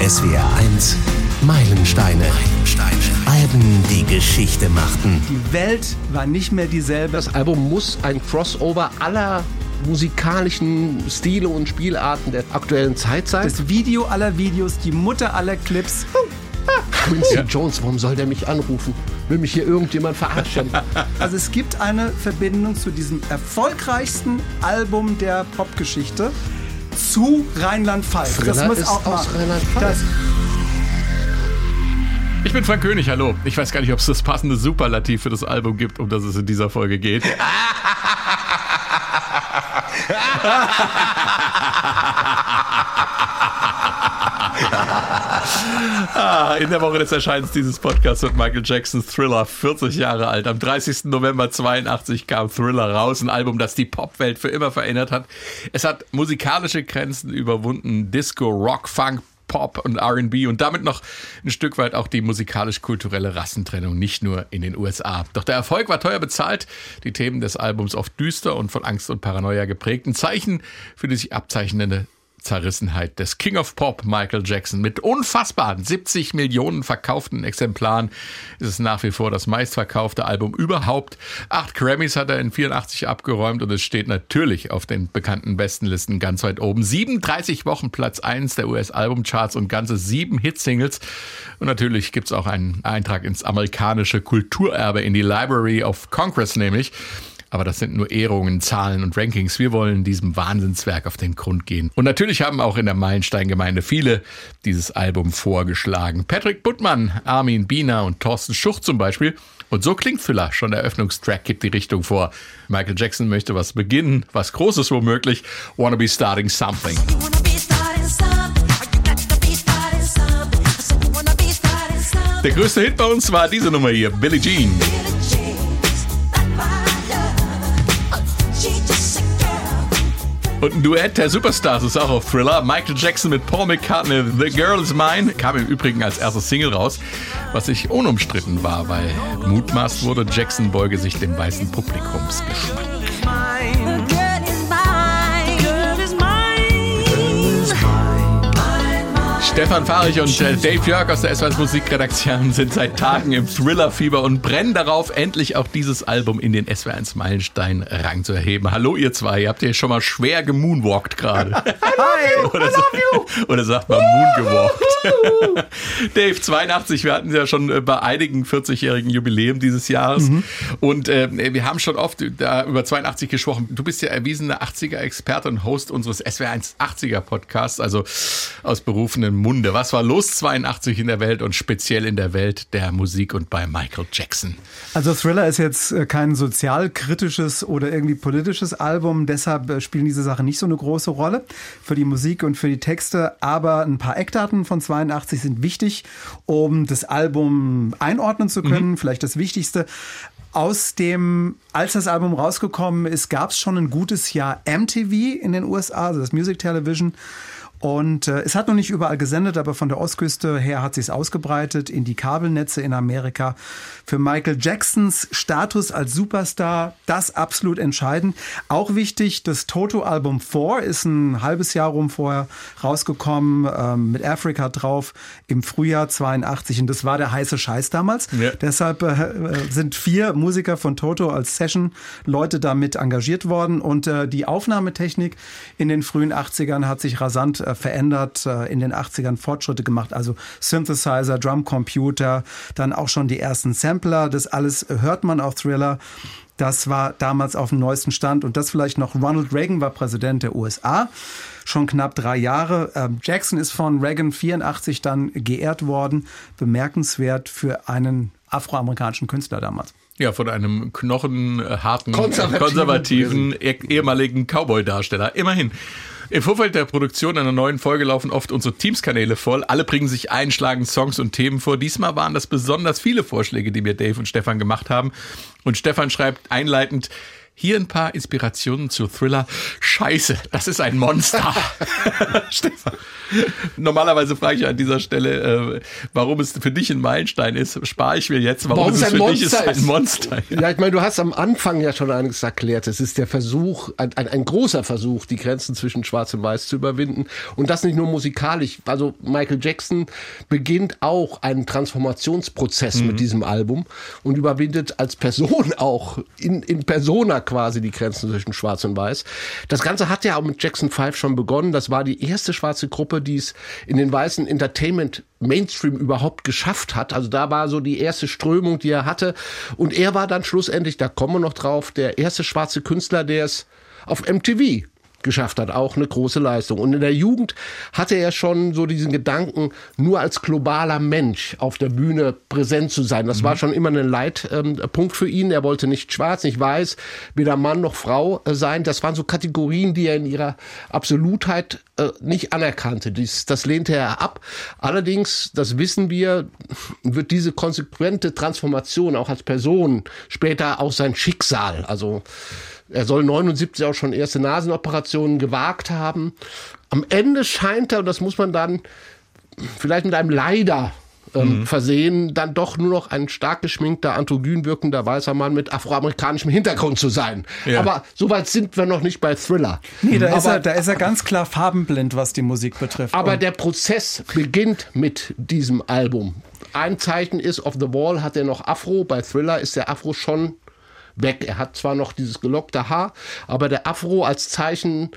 SWR 1 Meilensteine. Meilensteine. Alben, die Geschichte machten. Die Welt war nicht mehr dieselbe. Das Album muss ein Crossover aller musikalischen Stile und Spielarten der aktuellen Zeit sein. Das Video aller Videos, die Mutter aller Clips. Quincy ja. Jones, warum soll der mich anrufen? Will mich hier irgendjemand verarschen? Also es gibt eine Verbindung zu diesem erfolgreichsten Album der Popgeschichte zu Rheinland-Pfalz. Das muss auch aus Rheinland-Pfalz. Ich bin Frank König, hallo. Ich weiß gar nicht, ob es das passende Superlativ für das Album gibt, um das es in dieser Folge geht. ah, in der Woche des Erscheinens dieses Podcasts wird Michael Jacksons Thriller 40 Jahre alt. Am 30. November 82 kam Thriller raus, ein Album, das die Popwelt für immer verändert hat. Es hat musikalische Grenzen überwunden, Disco, Rock, Funk, Pop und RB und damit noch ein Stück weit auch die musikalisch-kulturelle Rassentrennung, nicht nur in den USA. Doch der Erfolg war teuer bezahlt, die Themen des Albums oft düster und von Angst und Paranoia geprägt. Ein Zeichen für die sich abzeichnende Zerrissenheit des King of Pop Michael Jackson. Mit unfassbaren 70 Millionen verkauften Exemplaren ist es nach wie vor das meistverkaufte Album überhaupt. Acht Grammys hat er in 84 abgeräumt und es steht natürlich auf den bekannten Bestenlisten ganz weit oben. 37 Wochen Platz 1 der US-Albumcharts und ganze sieben Hitsingles. Und natürlich gibt es auch einen Eintrag ins amerikanische Kulturerbe in die Library of Congress nämlich. Aber das sind nur Ehrungen, Zahlen und Rankings. Wir wollen diesem Wahnsinnswerk auf den Grund gehen. Und natürlich haben auch in der Meilenstein-Gemeinde viele dieses Album vorgeschlagen. Patrick Buttmann, Armin Biener und Thorsten Schuch zum Beispiel. Und so klingt Füller. Schon der Eröffnungstrack gibt die Richtung vor. Michael Jackson möchte was beginnen, was Großes womöglich. Wanna be starting something. Der größte Hit bei uns war diese Nummer hier, Billie Jean. Und ein Duett der Superstars ist auch auf Thriller. Michael Jackson mit Paul McCartney, The Girl is Mine, kam im Übrigen als erstes Single raus, was sich unumstritten war, weil mutmaßt wurde, Jackson beuge sich dem weißen Publikumsgeschmack. Stefan Fahrich und äh, Dave Jörg aus der S1 Musikredaktion sind seit Tagen im Thriller-Fieber und brennen darauf, endlich auch dieses Album in den SW1 Meilenstein-Rang zu erheben. Hallo ihr zwei, ihr habt ja schon mal schwer gemoonwalkt gerade. Hi, oder, oder sagt man moongewalkt. Dave, 82, wir hatten ja schon äh, bei einigen 40-jährigen Jubiläum dieses Jahres mhm. und äh, wir haben schon oft da über 82 gesprochen. Du bist ja erwiesener 80er-Experte und Host unseres SW1 80er-Podcasts, also aus berufenem Munde. Was war los 82 in der Welt und speziell in der Welt der Musik und bei Michael Jackson? Also Thriller ist jetzt äh, kein sozialkritisches oder irgendwie politisches Album, deshalb äh, spielen diese Sachen nicht so eine große Rolle für die Musik und für die Texte, aber ein paar Eckdaten von 82 sind wichtig, um das Album einordnen zu können, mhm. vielleicht das Wichtigste aus dem, als das Album rausgekommen ist, gab es schon ein gutes Jahr MTV in den USA, also das Music Television. Und äh, es hat noch nicht überall gesendet, aber von der Ostküste her hat sich es ausgebreitet in die Kabelnetze in Amerika. Für Michael Jacksons Status als Superstar das absolut entscheidend. Auch wichtig, das Toto-Album 4 ist ein halbes Jahr rum vorher rausgekommen ähm, mit Africa drauf im Frühjahr 82 und das war der heiße Scheiß damals. Ja. Deshalb äh, sind vier Musiker von Toto als Session-Leute damit engagiert worden und äh, die Aufnahmetechnik in den frühen 80ern hat sich rasant äh, verändert, äh, in den 80ern Fortschritte gemacht, also Synthesizer, Drumcomputer, dann auch schon die ersten Sampler, das alles hört man auf Thriller. Das war damals auf dem neuesten Stand und das vielleicht noch. Ronald Reagan war Präsident der USA, schon knapp drei Jahre. Ähm, Jackson ist von Reagan 84 dann geehrt worden. Bemerkenswert für einen afroamerikanischen Künstler damals. Ja, von einem knochenharten, konservativen, konservativen ehemaligen Cowboy-Darsteller. Immerhin. Im Vorfeld der Produktion einer neuen Folge laufen oft unsere Teams-Kanäle voll. Alle bringen sich einschlagend Songs und Themen vor. Diesmal waren das besonders viele Vorschläge, die mir Dave und Stefan gemacht haben. Und Stefan schreibt einleitend, Hier ein paar Inspirationen zu Thriller. Scheiße, das ist ein Monster. Stefan. Normalerweise frage ich an dieser Stelle, äh, warum es für dich ein Meilenstein ist. Spare ich mir jetzt, warum, warum es, es für dich ist ein Monster. Ja. ja, ich meine, du hast am Anfang ja schon einiges erklärt. Es ist der Versuch, ein, ein, ein großer Versuch, die Grenzen zwischen Schwarz und Weiß zu überwinden. Und das nicht nur musikalisch. Also Michael Jackson beginnt auch einen Transformationsprozess mhm. mit diesem Album und überwindet als Person auch in, in Persona quasi die Grenzen zwischen Schwarz und Weiß. Das Ganze hat ja auch mit Jackson 5 schon begonnen. Das war die erste schwarze Gruppe, die es in den weißen Entertainment Mainstream überhaupt geschafft hat. Also da war so die erste Strömung, die er hatte. Und er war dann schlussendlich, da kommen wir noch drauf, der erste schwarze Künstler, der es auf MTV geschafft hat, auch eine große Leistung. Und in der Jugend hatte er schon so diesen Gedanken, nur als globaler Mensch auf der Bühne präsent zu sein. Das mhm. war schon immer ein Leitpunkt für ihn. Er wollte nicht schwarz, nicht weiß, weder Mann noch Frau äh, sein. Das waren so Kategorien, die er in ihrer Absolutheit äh, nicht anerkannte. Dies, das lehnte er ab. Allerdings, das wissen wir, wird diese konsequente Transformation auch als Person später auch sein Schicksal. Also er soll 79 auch schon erste Nasenoperationen gewagt haben. Am Ende scheint er, und das muss man dann vielleicht mit einem Leider ähm, mhm. versehen, dann doch nur noch ein stark geschminkter, androgyn wirkender weißer Mann mit afroamerikanischem Hintergrund zu sein. Ja. Aber soweit sind wir noch nicht bei Thriller. Nee, da, aber, ist er, da ist er ganz klar farbenblind, was die Musik betrifft. Aber und der Prozess beginnt mit diesem Album. Ein Zeichen ist, auf The Wall hat er noch Afro, bei Thriller ist der Afro schon weg. Er hat zwar noch dieses gelockte Haar, aber der Afro als Zeichen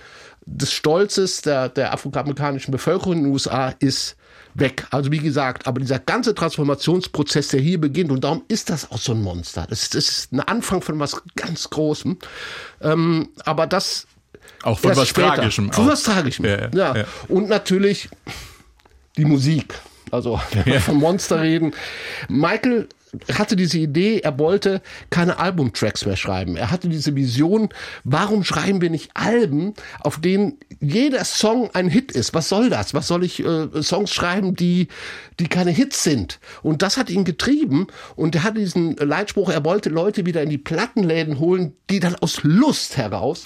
des Stolzes der, der afroamerikanischen Bevölkerung in den USA ist weg. Also wie gesagt, aber dieser ganze Transformationsprozess, der hier beginnt, und darum ist das auch so ein Monster. Das, das ist ein Anfang von was ganz Großem. Ähm, aber das auch von was später. Tragischem. Von was Tragischem. Ja, ja, ja. Und natürlich die Musik. Also, wenn wir von Monster reden. Michael hatte diese Idee, er wollte keine Albumtracks mehr schreiben. Er hatte diese Vision, warum schreiben wir nicht Alben, auf denen jeder Song ein Hit ist? Was soll das? Was soll ich äh, Songs schreiben, die, die keine Hits sind? Und das hat ihn getrieben und er hatte diesen Leitspruch, er wollte Leute wieder in die Plattenläden holen, die dann aus Lust heraus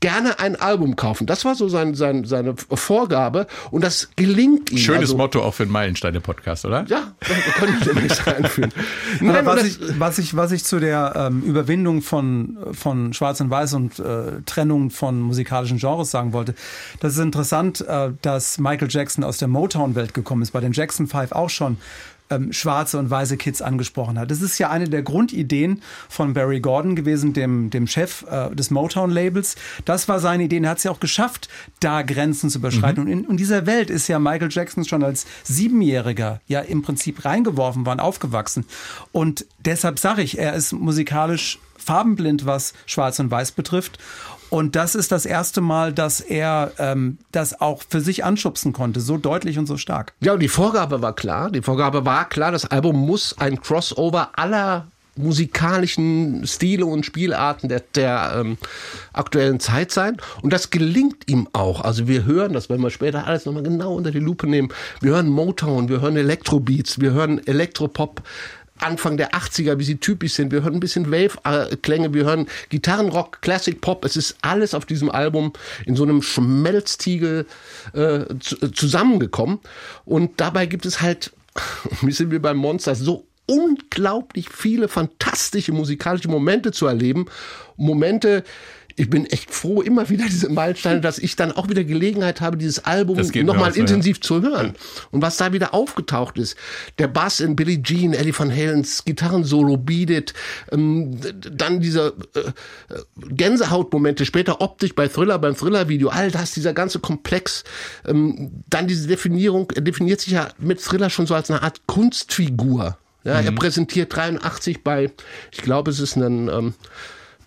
gerne ein Album kaufen. Das war so sein, sein, seine Vorgabe und das gelingt ihm. Schönes also, Motto auch für einen Meilensteine-Podcast, oder? Ja, wir können wir demnächst einführen. Nein, was, ich, was, ich, was ich zu der ähm, Überwindung von, von Schwarz und Weiß und äh, Trennung von musikalischen Genres sagen wollte, das ist interessant, äh, dass Michael Jackson aus der Motown-Welt gekommen ist, bei den Jackson Five auch schon ähm, schwarze und weiße Kids angesprochen hat. Das ist ja eine der Grundideen von Barry Gordon gewesen, dem, dem Chef äh, des Motown-Labels. Das war seine Idee. Er hat es ja auch geschafft, da Grenzen zu überschreiten. Mhm. Und in, in dieser Welt ist ja Michael Jackson schon als Siebenjähriger ja im Prinzip reingeworfen worden, aufgewachsen. Und deshalb sage ich, er ist musikalisch farbenblind, was Schwarz und Weiß betrifft. Und das ist das erste Mal, dass er ähm, das auch für sich anschubsen konnte, so deutlich und so stark. Ja, und die Vorgabe war klar. Die Vorgabe war klar, das Album muss ein Crossover aller musikalischen Stile und Spielarten der, der ähm, aktuellen Zeit sein. Und das gelingt ihm auch. Also wir hören das, wenn wir später alles nochmal genau unter die Lupe nehmen. Wir hören Motown, wir hören Elektrobeats, wir hören Elektropop. Anfang der 80er, wie sie typisch sind. Wir hören ein bisschen Wave-Klänge, wir hören Gitarrenrock, Classic Pop. Es ist alles auf diesem Album in so einem Schmelztiegel äh, zusammengekommen. Und dabei gibt es halt, wie sind wir beim Monster, so unglaublich viele fantastische musikalische Momente zu erleben. Momente, ich bin echt froh, immer wieder diese Meilensteine, dass ich dann auch wieder Gelegenheit habe, dieses Album nochmal intensiv ja. zu hören. Und was da wieder aufgetaucht ist. Der Bass in Billie Jean, Eddie Van Halens Gitarrensolo, Beat It, ähm, dann diese äh, Gänsehautmomente, später optisch bei Thriller, beim Thriller-Video, all das, dieser ganze Komplex. Ähm, dann diese Definierung, er definiert sich ja mit Thriller schon so als eine Art Kunstfigur. Ja, mhm. Er präsentiert 83 bei, ich glaube, es ist ein ähm,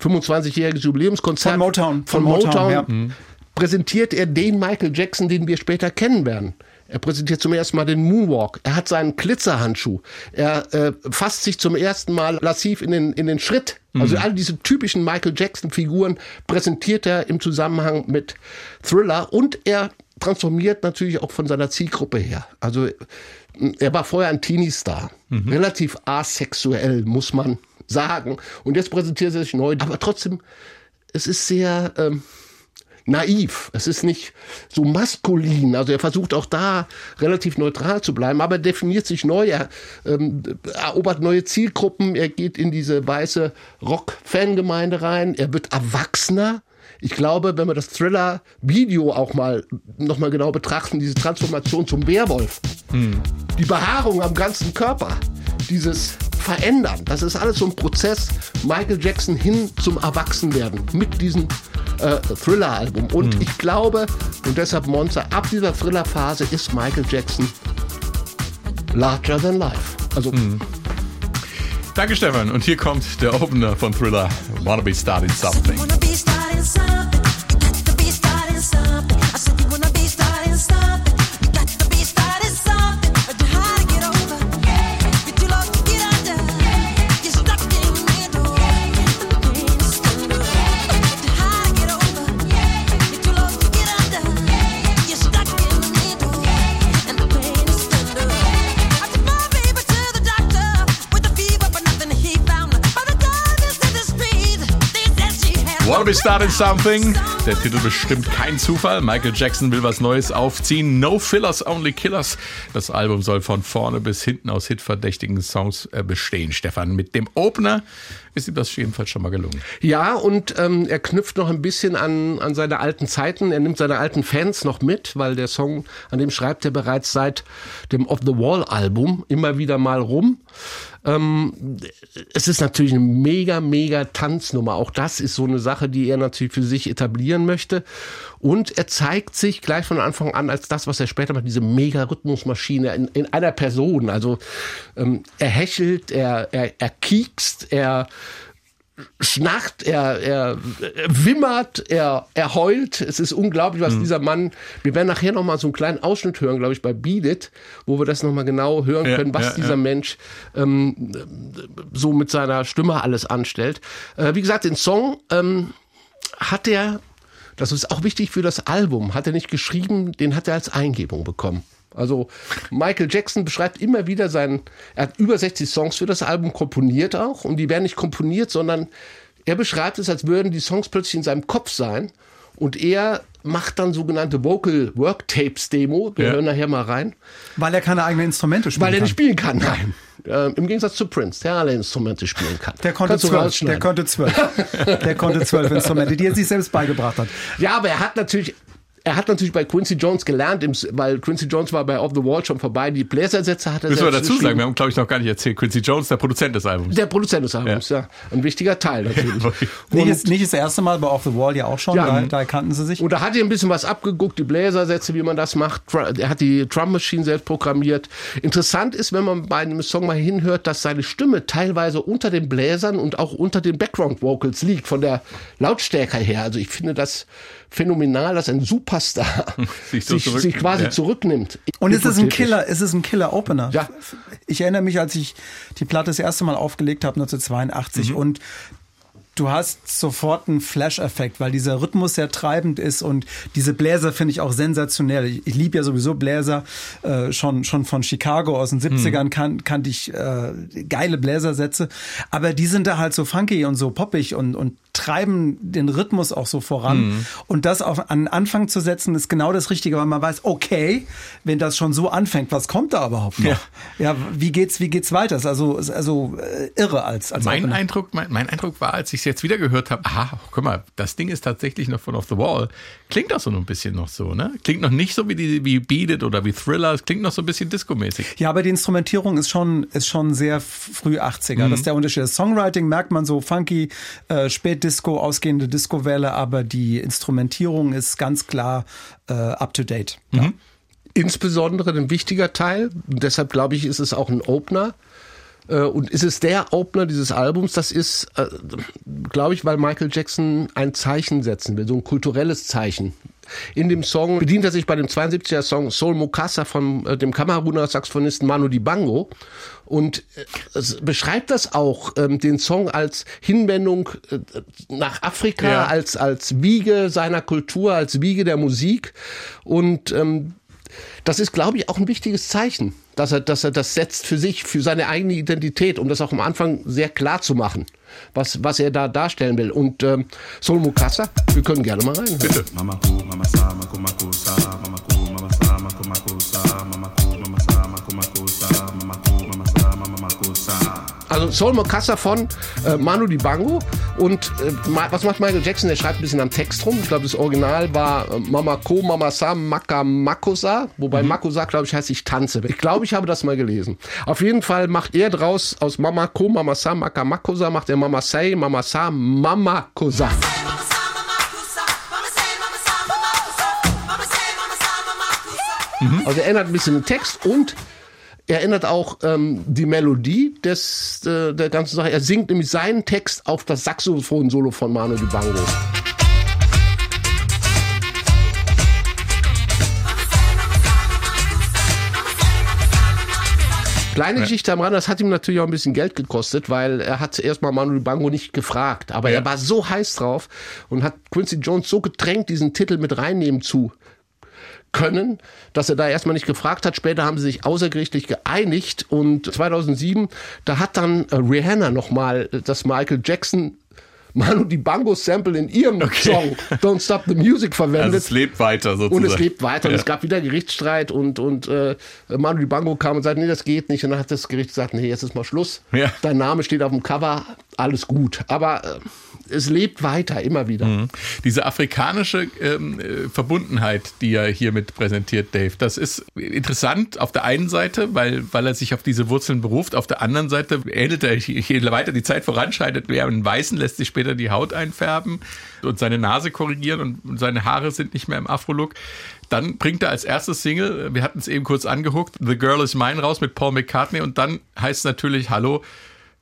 25-jähriges Jubiläumskonzert von Motown, von, von Motown, Motown ja. Mhm. präsentiert er den Michael Jackson, den wir später kennen werden. Er präsentiert zum ersten Mal den Moonwalk. Er hat seinen Glitzerhandschuh. Er äh, fasst sich zum ersten Mal lassiv in den, in den Schritt. Also mhm. all diese typischen Michael Jackson-Figuren präsentiert er im Zusammenhang mit Thriller und er transformiert natürlich auch von seiner Zielgruppe her. Also er war vorher ein Teenie-Star. Mhm. Relativ asexuell, muss man sagen. Und jetzt präsentiert er sich neu, aber trotzdem es ist sehr ähm, naiv. Es ist nicht so maskulin. Also er versucht auch da relativ neutral zu bleiben, aber definiert sich neu. Er ähm, erobert neue Zielgruppen. Er geht in diese weiße Rock-Fangemeinde rein. Er wird erwachsener. Ich glaube, wenn wir das Thriller-Video auch mal noch mal genau betrachten, diese Transformation zum Werwolf, hm. die Behaarung am ganzen Körper, dieses Verändern, das ist alles so ein Prozess. Michael Jackson hin zum Erwachsenwerden mit diesem äh, Thriller-Album. Und hm. ich glaube, und deshalb Monster, ab dieser Thriller-Phase ist Michael Jackson larger than life. Also hm. Danke, Stefan. Und hier kommt der Opener von Thriller, Wanna Be Starting Something. Wanna be starting something? Der Titel bestimmt kein Zufall. Michael Jackson will was Neues aufziehen. No Fillers, Only Killers. Das Album soll von vorne bis hinten aus hitverdächtigen Songs äh, bestehen. Stefan, mit dem Opener ist ihm das jedenfalls schon mal gelungen. Ja, und ähm, er knüpft noch ein bisschen an, an seine alten Zeiten. Er nimmt seine alten Fans noch mit, weil der Song, an dem schreibt er bereits seit dem Off the Wall Album immer wieder mal rum. Ähm, es ist natürlich eine mega, mega Tanznummer. Auch das ist so eine Sache, die er natürlich für sich etablieren möchte. Und er zeigt sich gleich von Anfang an als das, was er später macht, diese Mega-Rhythmusmaschine in, in einer Person. Also ähm, er hechelt, er, er, er kiekst, er schnarcht, er, er, wimmert, er, er heult. Es ist unglaublich, was mhm. dieser Mann. Wir werden nachher noch mal so einen kleinen Ausschnitt hören, glaube ich, bei Beat It, wo wir das noch mal genau hören ja, können, was ja, dieser ja. Mensch ähm, so mit seiner Stimme alles anstellt. Äh, wie gesagt, den Song ähm, hat er, das ist auch wichtig für das Album, hat er nicht geschrieben, den hat er als Eingebung bekommen. Also Michael Jackson beschreibt immer wieder seinen, er hat über 60 Songs für das Album komponiert auch und die werden nicht komponiert, sondern er beschreibt es, als würden die Songs plötzlich in seinem Kopf sein und er macht dann sogenannte Vocal Work Tapes Demo. Wir ja. hören nachher mal rein. Weil er keine eigenen Instrumente spielen kann. Weil er nicht spielen kann, nein. Äh, Im Gegensatz zu Prince, der alle Instrumente spielen kann. Der konnte zwölf. Der konnte zwölf. der konnte zwölf Instrumente, die er sich selbst beigebracht hat. Ja, aber er hat natürlich er hat natürlich bei Quincy Jones gelernt, weil Quincy Jones war bei Off the Wall schon vorbei. Die Bläsersätze hat er Müssen wir dazu sagen, wir haben, glaube ich, noch gar nicht erzählt. Quincy Jones, der Produzent des Albums. Der Produzent des Albums, ja. ja. Ein wichtiger Teil natürlich. nicht, ist, nicht das erste Mal bei Off the Wall ja auch schon, ja, da, da kannten sie sich. Und da hat er ein bisschen was abgeguckt, die Bläsersätze, wie man das macht. Er hat die Drum Machine selbst programmiert. Interessant ist, wenn man bei einem Song mal hinhört, dass seine Stimme teilweise unter den Bläsern und auch unter den Background Vocals liegt, von der Lautstärke her. Also ich finde das phänomenal, dass ein Superstar sich, so sich, sich, quasi ja. zurücknimmt. Und ist es ein Killer, ist es ein Killer-Opener? Ja. Ich erinnere mich, als ich die Platte das erste Mal aufgelegt habe, 1982 mhm. und du hast sofort einen Flash-Effekt, weil dieser Rhythmus sehr treibend ist und diese Bläser finde ich auch sensationell. Ich, ich liebe ja sowieso Bläser, äh, schon, schon von Chicago aus den 70ern mhm. kan, kannte ich äh, geile Bläsersätze, aber die sind da halt so funky und so poppig und, und treiben den Rhythmus auch so voran. Mhm. Und das auf an Anfang zu setzen, ist genau das Richtige, weil man weiß, okay, wenn das schon so anfängt, was kommt da überhaupt noch? Ja, ja wie geht's, wie geht's weiter? Das ist also, also äh, irre als, als mein Eindruck, mein, mein Eindruck war, als ich es jetzt wieder gehört habe, aha, guck mal, das Ding ist tatsächlich noch von Off the Wall. Klingt auch so ein bisschen noch so, ne? Klingt noch nicht so wie die, wie Beat It oder wie Thriller. Es klingt noch so ein bisschen Disco-mäßig. Ja, aber die Instrumentierung ist schon, ist schon sehr früh 80er. Mhm. Das ist der Unterschied. Das Songwriting merkt man so funky, äh, Spätdisco, ausgehende Disco-Welle, aber die Instrumentierung ist ganz klar äh, up to date. Mhm. Ja. Insbesondere ein wichtiger Teil, deshalb glaube ich, ist es auch ein Opener, und ist es der Opener dieses Albums? Das ist, äh, glaube ich, weil Michael Jackson ein Zeichen setzen will, so ein kulturelles Zeichen. In dem Song bedient er sich bei dem 72er Song Soul Mokassa von äh, dem Kameruner Saxophonisten Manu Dibango und äh, beschreibt das auch, ähm, den Song als Hinwendung äh, nach Afrika, ja. als, als Wiege seiner Kultur, als Wiege der Musik und ähm, das ist, glaube ich, auch ein wichtiges Zeichen, dass er, dass er das setzt für sich, für seine eigene Identität, um das auch am Anfang sehr klar zu machen, was, was er da darstellen will. Und ähm, Sol Mukasa, wir können gerne mal rein. Bitte. Mama mama mako sa, mama ku, mama sa, mako mako sa, mama ku, mama Also Soul Mokassa von äh, Manu Dibango und äh, was macht Michael Jackson? Der schreibt ein bisschen am Text rum. Ich glaube, das Original war äh, Mama Ko, Mama Sa, Maka Makosa, wobei Makosa, glaube ich, heißt ich tanze. Ich glaube, ich habe das mal gelesen. Auf jeden Fall macht er draus aus Mama Ko, Mama Sa, Maka Makosa, macht er Mama Say, Mama Sa, Mama Kosa. Also er ändert ein bisschen den Text und er ändert auch ähm, die Melodie des, äh, der ganzen Sache. Er singt nämlich seinen Text auf das Saxophon-Solo von Manu Dibango. Kleine Geschichte am Rand, das hat ihm natürlich auch ein bisschen Geld gekostet, weil er hat erstmal Manu Dibango nicht gefragt. Aber Ja. er war so heiß drauf und hat Quincy Jones so gedrängt, diesen Titel mit reinnehmen zu können, dass er da erstmal nicht gefragt hat. Später haben sie sich außergerichtlich geeinigt und 2007, da hat dann äh, Rihanna nochmal das Michael Jackson Manu Dibango Sample in ihrem Song Don't Stop the Music verwendet. Also es lebt weiter sozusagen. Und es lebt weiter. Und Ja. es gab wieder Gerichtsstreit und, und äh, Manu Dibango kam und sagte, nee, das geht nicht. Und dann hat das Gericht gesagt, nee, jetzt ist mal Schluss. Ja. Dein Name steht auf dem Cover, alles gut. Aber äh, es lebt weiter, immer wieder. Mhm. Diese afrikanische ähm, äh, Verbundenheit, die er hiermit präsentiert, Dave, das ist interessant auf der einen Seite, weil, weil er sich auf diese Wurzeln beruft. Auf der anderen Seite ähnelt er, je weiter die Zeit voranschreitet, wer einen Weißen lässt sich später die Haut einfärben und seine Nase korrigieren und, seine Haare sind nicht mehr im Afro-Look. Dann bringt er als erstes Single, wir hatten es eben kurz angehuckt, The Girl is Mine raus mit Paul McCartney und dann heißt es natürlich, hallo,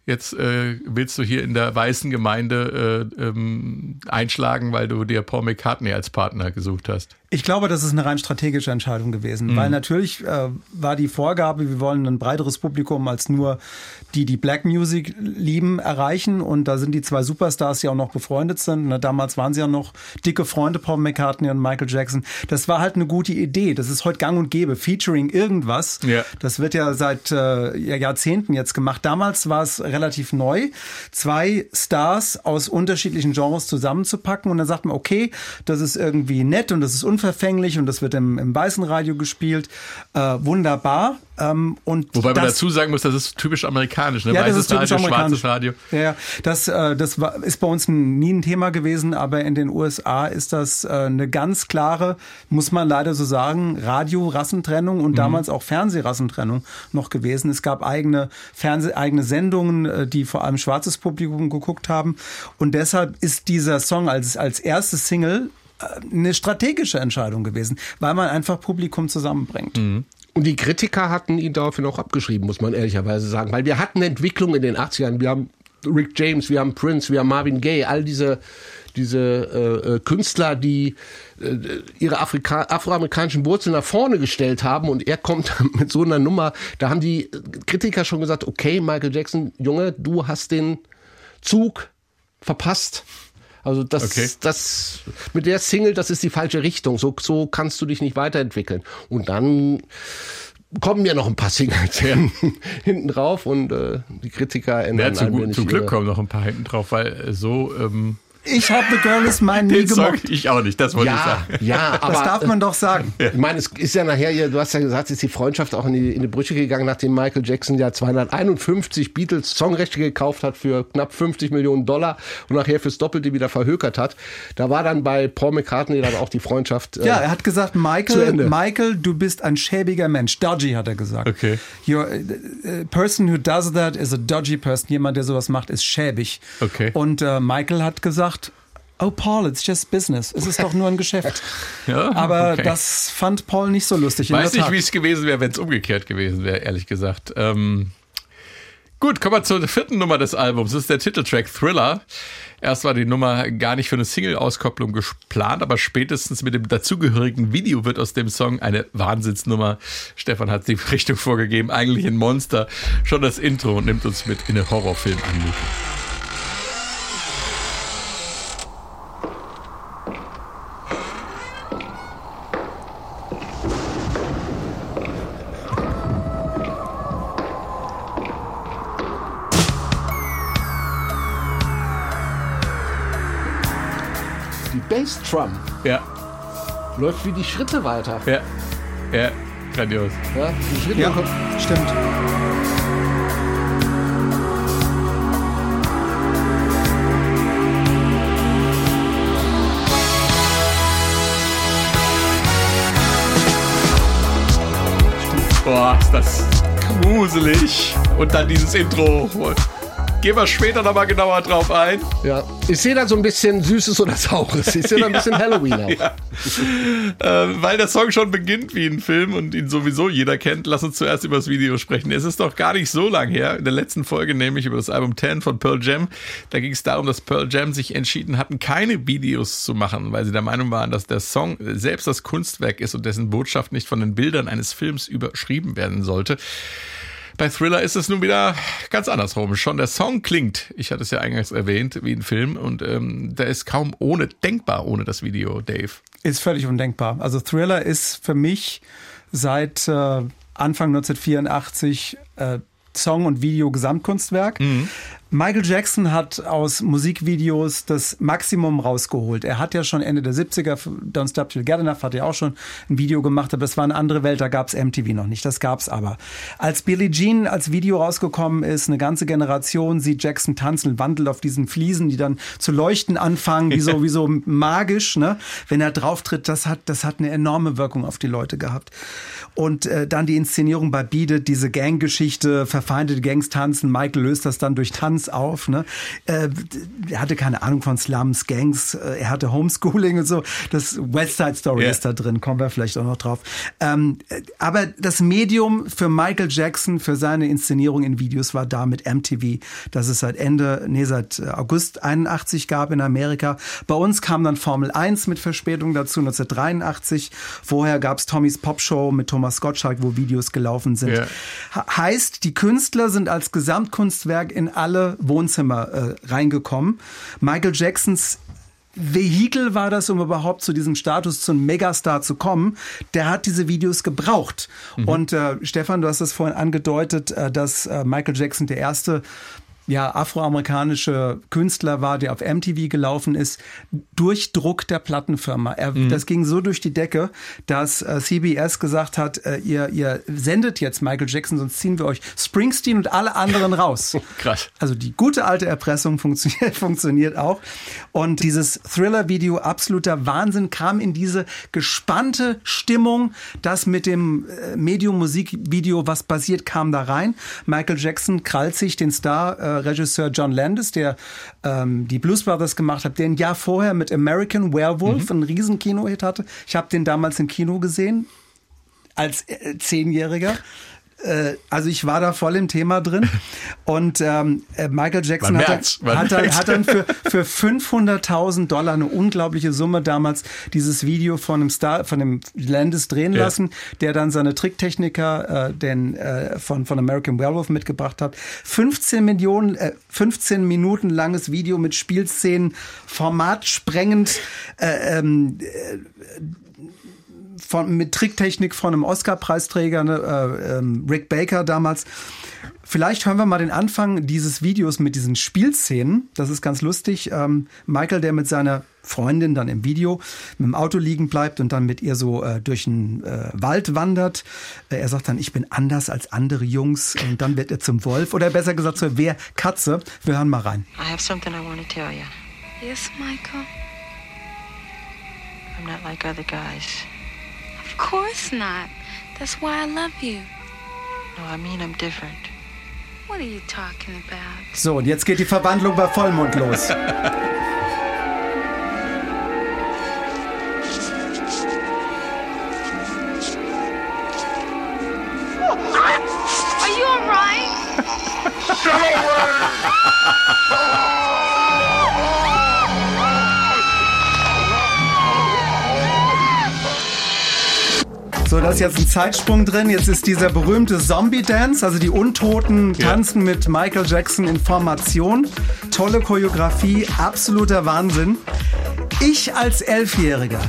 jetzt äh, willst du hier in der weißen Gemeinde äh, ähm, einschlagen, weil du dir Paul McCartney als Partner gesucht hast. Ich glaube, das ist eine rein strategische Entscheidung gewesen, weil natürlich äh, war die Vorgabe, wir wollen ein breiteres Publikum als nur die, die Black Music lieben, erreichen. Und da sind die zwei Superstars, die auch noch befreundet sind. Ne, damals waren sie ja noch dicke Freunde, Paul McCartney und Michael Jackson. Das war halt eine gute Idee. Das ist heute gang und gäbe. Featuring irgendwas. Ja. Das wird ja seit äh, Jahrzehnten jetzt gemacht. Damals war es relativ neu, zwei Stars aus unterschiedlichen Genres zusammenzupacken. Und dann sagt man, okay, das ist irgendwie nett und das ist unverfänglich und das wird im, im weißen Radio gespielt. Äh, wunderbar. Ähm, und Wobei man das, dazu sagen muss, das ist typisch amerikanisch, ne? ja, das Weißes ist typisch Radio, amerikanisch. schwarzes Radio. Ja, ja, das, äh, das war, ist bei uns nie ein Thema gewesen, aber in den USA ist das äh, eine ganz klare, muss man leider so sagen, Radio-Rassentrennung und damals auch Fernsehrassentrennung noch gewesen. Es gab eigene Fernseh, eigene Sendungen, äh, die vor allem schwarzes Publikum geguckt haben. Und deshalb ist dieser Song als, als erstes Single eine strategische Entscheidung gewesen, weil man einfach Publikum zusammenbringt. Und die Kritiker hatten ihn daraufhin auch abgeschrieben, muss man ehrlicherweise sagen. Weil wir hatten Entwicklung in den 80ern. Wir haben Rick James, wir haben Prince, wir haben Marvin Gaye, all diese, diese äh, äh, Künstler, die äh, ihre Afrika afroamerikanischen Wurzeln nach vorne gestellt haben. Und er kommt mit so einer Nummer. Da haben die Kritiker schon gesagt, okay, Michael Jackson, Junge, du hast den Zug verpasst. Also das, Okay. das mit der Single, das ist die falsche Richtung. So, so kannst du dich nicht weiterentwickeln. Und dann kommen ja noch ein paar Singles hinten drauf und äh, die Kritiker ändern Ja, zum, ein Gu- wenig zum Glück kommen noch ein paar hinten drauf, weil äh, so ähm, Ich habe The Girl is Mine nie den Song gemocht. ich auch nicht, das wollte ich Ja, sagen. ja, aber Das darf man doch sagen. Ich meine, es ist ja nachher, du hast ja gesagt, ist die Freundschaft auch in die, in die Brüche gegangen, nachdem Michael Jackson ja 251 Beatles Songrechte gekauft hat für knapp 50 Millionen Dollar und nachher fürs Doppelte wieder verhökert hat. Da war dann bei Paul McCartney dann auch die Freundschaft. äh, Ja, er hat gesagt, Michael. Michael, du bist ein schäbiger Mensch. Dodgy hat er gesagt. Okay. You're, a person who does that is a dodgy person. Jemand, der sowas macht, ist schäbig. Okay. Und äh, Michael hat gesagt, oh Paul, it's just business. Es ist doch nur ein Geschäft. Ja, Aber okay. das fand Paul nicht so lustig. Weiß nicht, wie es gewesen wäre, wenn es umgekehrt gewesen wäre, ehrlich gesagt. Ähm, gut, kommen wir zur vierten Nummer des Albums. Das ist der Titeltrack Thriller. Erst war die Nummer gar nicht für eine Single-Auskopplung geplant, aber spätestens mit dem dazugehörigen Video wird aus dem Song eine Wahnsinnsnummer. Stefan hat die Richtung vorgegeben, eigentlich ein Monster. Schon das Intro nimmt uns mit in eine Horrorfilm-Anmutung. Bassdrum Ja, läuft wie die Schritte weiter. ja, ja, grandios. Ja, die Schritte Ja, stimmt. Boah, ist das gruselig. Und dann dieses Intro. Gehen wir später nochmal genauer drauf ein. Ja, ich sehe da so ein bisschen Süßes oder Saures. Ich sehe da ein bisschen Halloween auch. Äh, weil der Song schon beginnt wie ein Film und ihn sowieso jeder kennt, lass uns zuerst über das Video sprechen. Es ist doch gar nicht so lang her, in der letzten Folge nämlich über das Album 10 von Pearl Jam. Da ging es darum, dass Pearl Jam sich entschieden hatten, keine Videos zu machen, weil sie der Meinung waren, dass der Song selbst das Kunstwerk ist und dessen Botschaft nicht von den Bildern eines Films überschrieben werden sollte. Bei Thriller ist es nun wieder ganz andersrum. Schon der Song klingt, ich hatte es ja eingangs erwähnt, wie ein Film und ähm, der ist kaum ohne denkbar ohne das Video, Dave. Ist völlig undenkbar. Also Thriller ist für mich seit äh, Anfang 1984 äh, Song und Video Gesamtkunstwerk. Michael Jackson hat aus Musikvideos das Maximum rausgeholt. Er hat ja schon Ende der 70er, für Don't Stop Till Get Enough, hat er auch schon ein Video gemacht, aber das war eine andere Welt, da gab's MTV noch nicht, das gab's aber. Als Billie Jean als Video rausgekommen ist, eine ganze Generation sieht Jackson tanzen, wandelt auf diesen Fliesen, die dann zu leuchten anfangen, wie so, wie so magisch, ne? Wenn er drauf tritt, das hat, das hat eine enorme Wirkung auf die Leute gehabt. Und äh, dann die Inszenierung bei Beat It, diese Gang-Geschichte, verfeindete Gangs tanzen, Michael löst das dann durch Tanz auf. Ne? Äh, er hatte keine Ahnung von Slums, Gangs, äh, er hatte Homeschooling und so. Das West Side Story Ja. ist da drin, kommen wir vielleicht auch noch drauf. Ähm, äh, aber das Medium für Michael Jackson, für seine Inszenierung in Videos war da mit MTV, das es seit Ende, nee, seit äh, August 81 gab in Amerika. Bei uns kam dann Formel 1 mit Verspätung dazu, 1983. Vorher gab's Tommys Pop Show mit Thomas Gottschalk, wo Videos gelaufen sind. Ha- Heißt, die Künstler sind als Gesamtkunstwerk in alle Wohnzimmer äh, reingekommen. Michael Jacksons Vehikel war das, um überhaupt zu diesem Status, zu einem Megastar zu kommen. Der hat diese Videos gebraucht. Und äh, Stefan, du hast es vorhin angedeutet, äh, dass äh, Michael Jackson der erste ja, afroamerikanische Künstler war, der auf MTV gelaufen ist, durch Druck der Plattenfirma. Er, Das ging so durch die Decke, dass äh, CBS gesagt hat, äh, ihr, ihr sendet jetzt Michael Jackson, sonst ziehen wir euch Springsteen und alle anderen raus. Krass. Also die gute alte Erpressung funktioniert, funktioniert auch. Und dieses Thriller-Video, absoluter Wahnsinn, kam in diese gespannte Stimmung, das mit dem äh, Medium-Musikvideo, was passiert, kam da rein. Michael Jackson krallt sich den Star-Regisseur John Landis, der ähm, die Blues Brothers gemacht hat, der ein Jahr vorher mit American Werewolf einen riesen Kino-Hit hatte. Ich habe den damals im Kino gesehen als äh, Zehnjähriger. Äh, also ich war da voll im Thema drin und ähm, äh, Michael Jackson hat, merkt's, dann, hat, dann, hat dann für, für 500.000 Dollar eine unglaubliche Summe damals dieses Video von einem Star, von dem Landis drehen Ja. lassen, der dann seine Tricktechniker äh, den, äh, von, von American Werewolf mitgebracht hat. 15 Millionen, äh, 15 Minuten langes Video mit Spielszenen, formatsprengend, äh, ähm, von, mit Tricktechnik von einem Oscar-Preisträger, ne, äh, ähm, Rick Baker damals. Vielleicht hören wir mal den Anfang dieses Videos mit diesen Spielszenen. Das ist ganz lustig. Ähm, Michael, der mit seiner Freundin dann im Video mit dem Auto liegen bleibt und dann mit ihr so äh, durch den äh, Wald wandert. Äh, er sagt dann, ich bin anders als andere Jungs. Und dann wird er zum Wolf. Oder besser gesagt zur Wehrkatze. Wir hören mal rein. I have something I want to tell you. Yes, Michael. I'm not like other guys. Of course not. That's why I love you. No, I mean I'm different. What are you talking about? So, und jetzt geht die Verwandlung bei Vollmond los. Are you alright? So, da ist jetzt ein Zeitsprung drin. Jetzt ist dieser berühmte Zombie-Dance, also die Untoten tanzen mit Michael Jackson in Formation. Tolle Choreografie, absoluter Wahnsinn. Ich als Elfjähriger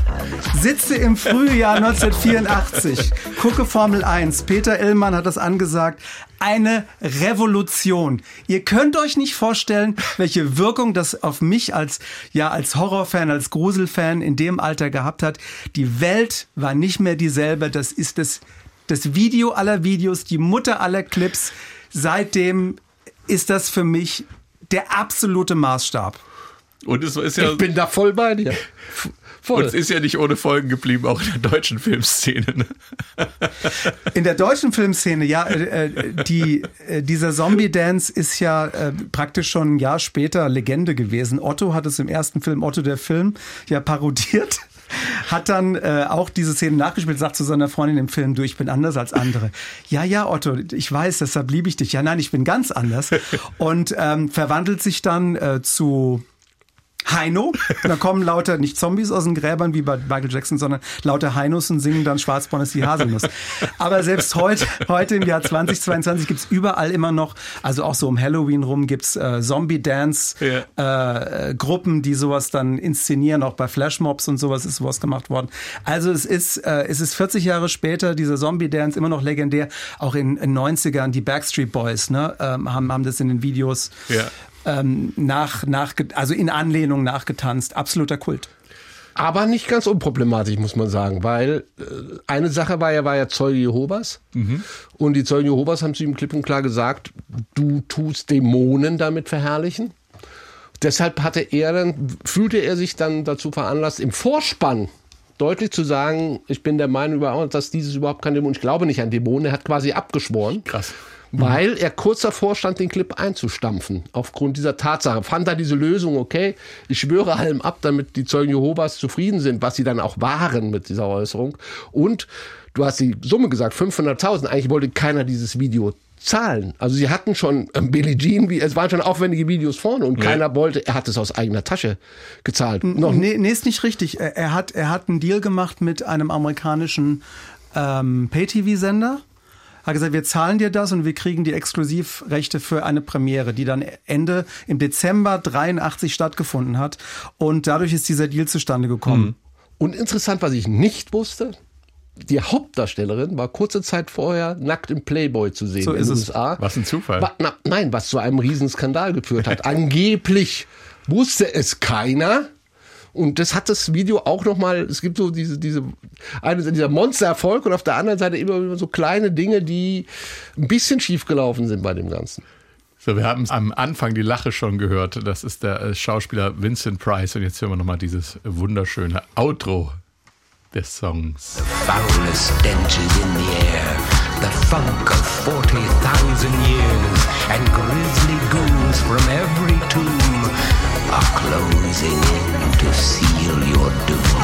sitze im Frühjahr 1984, gucke Formel 1. Peter Illmann hat das angesagt. Eine Revolution. Ihr könnt euch nicht vorstellen, welche Wirkung das auf mich als, ja, als Horrorfan, als Gruselfan in dem Alter gehabt hat. Die Welt war nicht mehr dieselbe. Das ist das, das Video aller Videos, die Mutter aller Clips. Seitdem ist das für mich der absolute Maßstab. Und es ist ja. Ich bin da voll bei dir. Voll. Und es ist ja nicht ohne Folgen geblieben, auch in der deutschen Filmszene. Ne? In der deutschen Filmszene, ja, äh, äh, die, äh, dieser Zombie-Dance ist ja äh, praktisch schon ein Jahr später Legende gewesen. Otto hat es im ersten Film, Otto der Film, ja parodiert. Hat dann äh, auch diese Szene nachgespielt, sagt zu seiner Freundin im Film, du, ich bin anders als andere. Ja, ja, Otto, ich weiß, deshalb liebe ich dich. Ja, nein, ich bin ganz anders. Und ähm, verwandelt sich dann äh, zu Heino. Da kommen lauter, nicht Zombies aus den Gräbern wie bei Michael Jackson, sondern lauter Heinos und singen dann Schwarzborn ist die Haselnuss. Aber selbst heute, heute im Jahr 2022 gibt's überall immer noch, also auch so um Halloween rum gibt's äh, Zombie-Dance-Gruppen, äh, die sowas dann inszenieren. Auch bei Flashmobs und sowas ist sowas gemacht worden. Also es ist, äh, es ist 40 Jahre später, dieser Zombie-Dance immer noch legendär. Auch in den 90ern, die Backstreet Boys ne, ähm, haben, haben das in den Videos Ja. Ähm, nach, nach, also in Anlehnung nachgetanzt. Absoluter Kult. Aber nicht ganz unproblematisch, muss man sagen, weil äh, eine Sache war ja, war ja Zeuge Jehovas. Und die Zeugen Jehovas haben zu ihm klipp und klar gesagt, du tust Dämonen damit verherrlichen. Deshalb hatte er dann, fühlte er sich dann dazu veranlasst, im Vorspann deutlich zu sagen, ich bin der Meinung, überhaupt, dass dieses überhaupt kein Dämon, ich glaube nicht an Dämonen, er hat quasi abgeschworen. Krass. Weil er kurz davor stand, den Clip einzustampfen. Aufgrund dieser Tatsache. Fand er diese Lösung okay. Ich schwöre allem ab, damit die Zeugen Jehovas zufrieden sind, was sie dann auch waren mit dieser Äußerung. Und du hast die Summe gesagt, 500.000. Eigentlich wollte keiner dieses Video zahlen. Also sie hatten schon ähm, Billie Jean, wie, es waren schon aufwendige Videos vorne und Ja. keiner wollte, er hat es aus eigener Tasche gezahlt. Noch Nee, nee, ist nicht richtig. Er, er, hat, er hat einen Deal gemacht mit einem amerikanischen ähm, Pay-TV-Sender. Hat gesagt, wir zahlen dir das und wir kriegen die Exklusivrechte für eine Premiere, die dann Ende im Dezember 83 stattgefunden hat. Und dadurch ist dieser Deal zustande gekommen. Und interessant, was ich nicht wusste, die Hauptdarstellerin war kurze Zeit vorher nackt im Playboy zu sehen So in ist den es. USA. Was ein Zufall. Wa- na, nein, was zu einem Riesenskandal geführt hat. Angeblich wusste es keiner. Und das hat das Video auch nochmal, es gibt so diese, diese, eine, dieser Monstererfolg und auf der anderen Seite immer so kleine Dinge, die ein bisschen schief gelaufen sind bei dem Ganzen. So, wir haben am Anfang die Lache schon gehört. Das ist der äh, Schauspieler Vincent Price. Und jetzt hören wir nochmal dieses wunderschöne Outro des Songs. foulest stenches in the air, the funk of 40,000 years, and grisly ghouls from every tomb are closing in to seal your doom.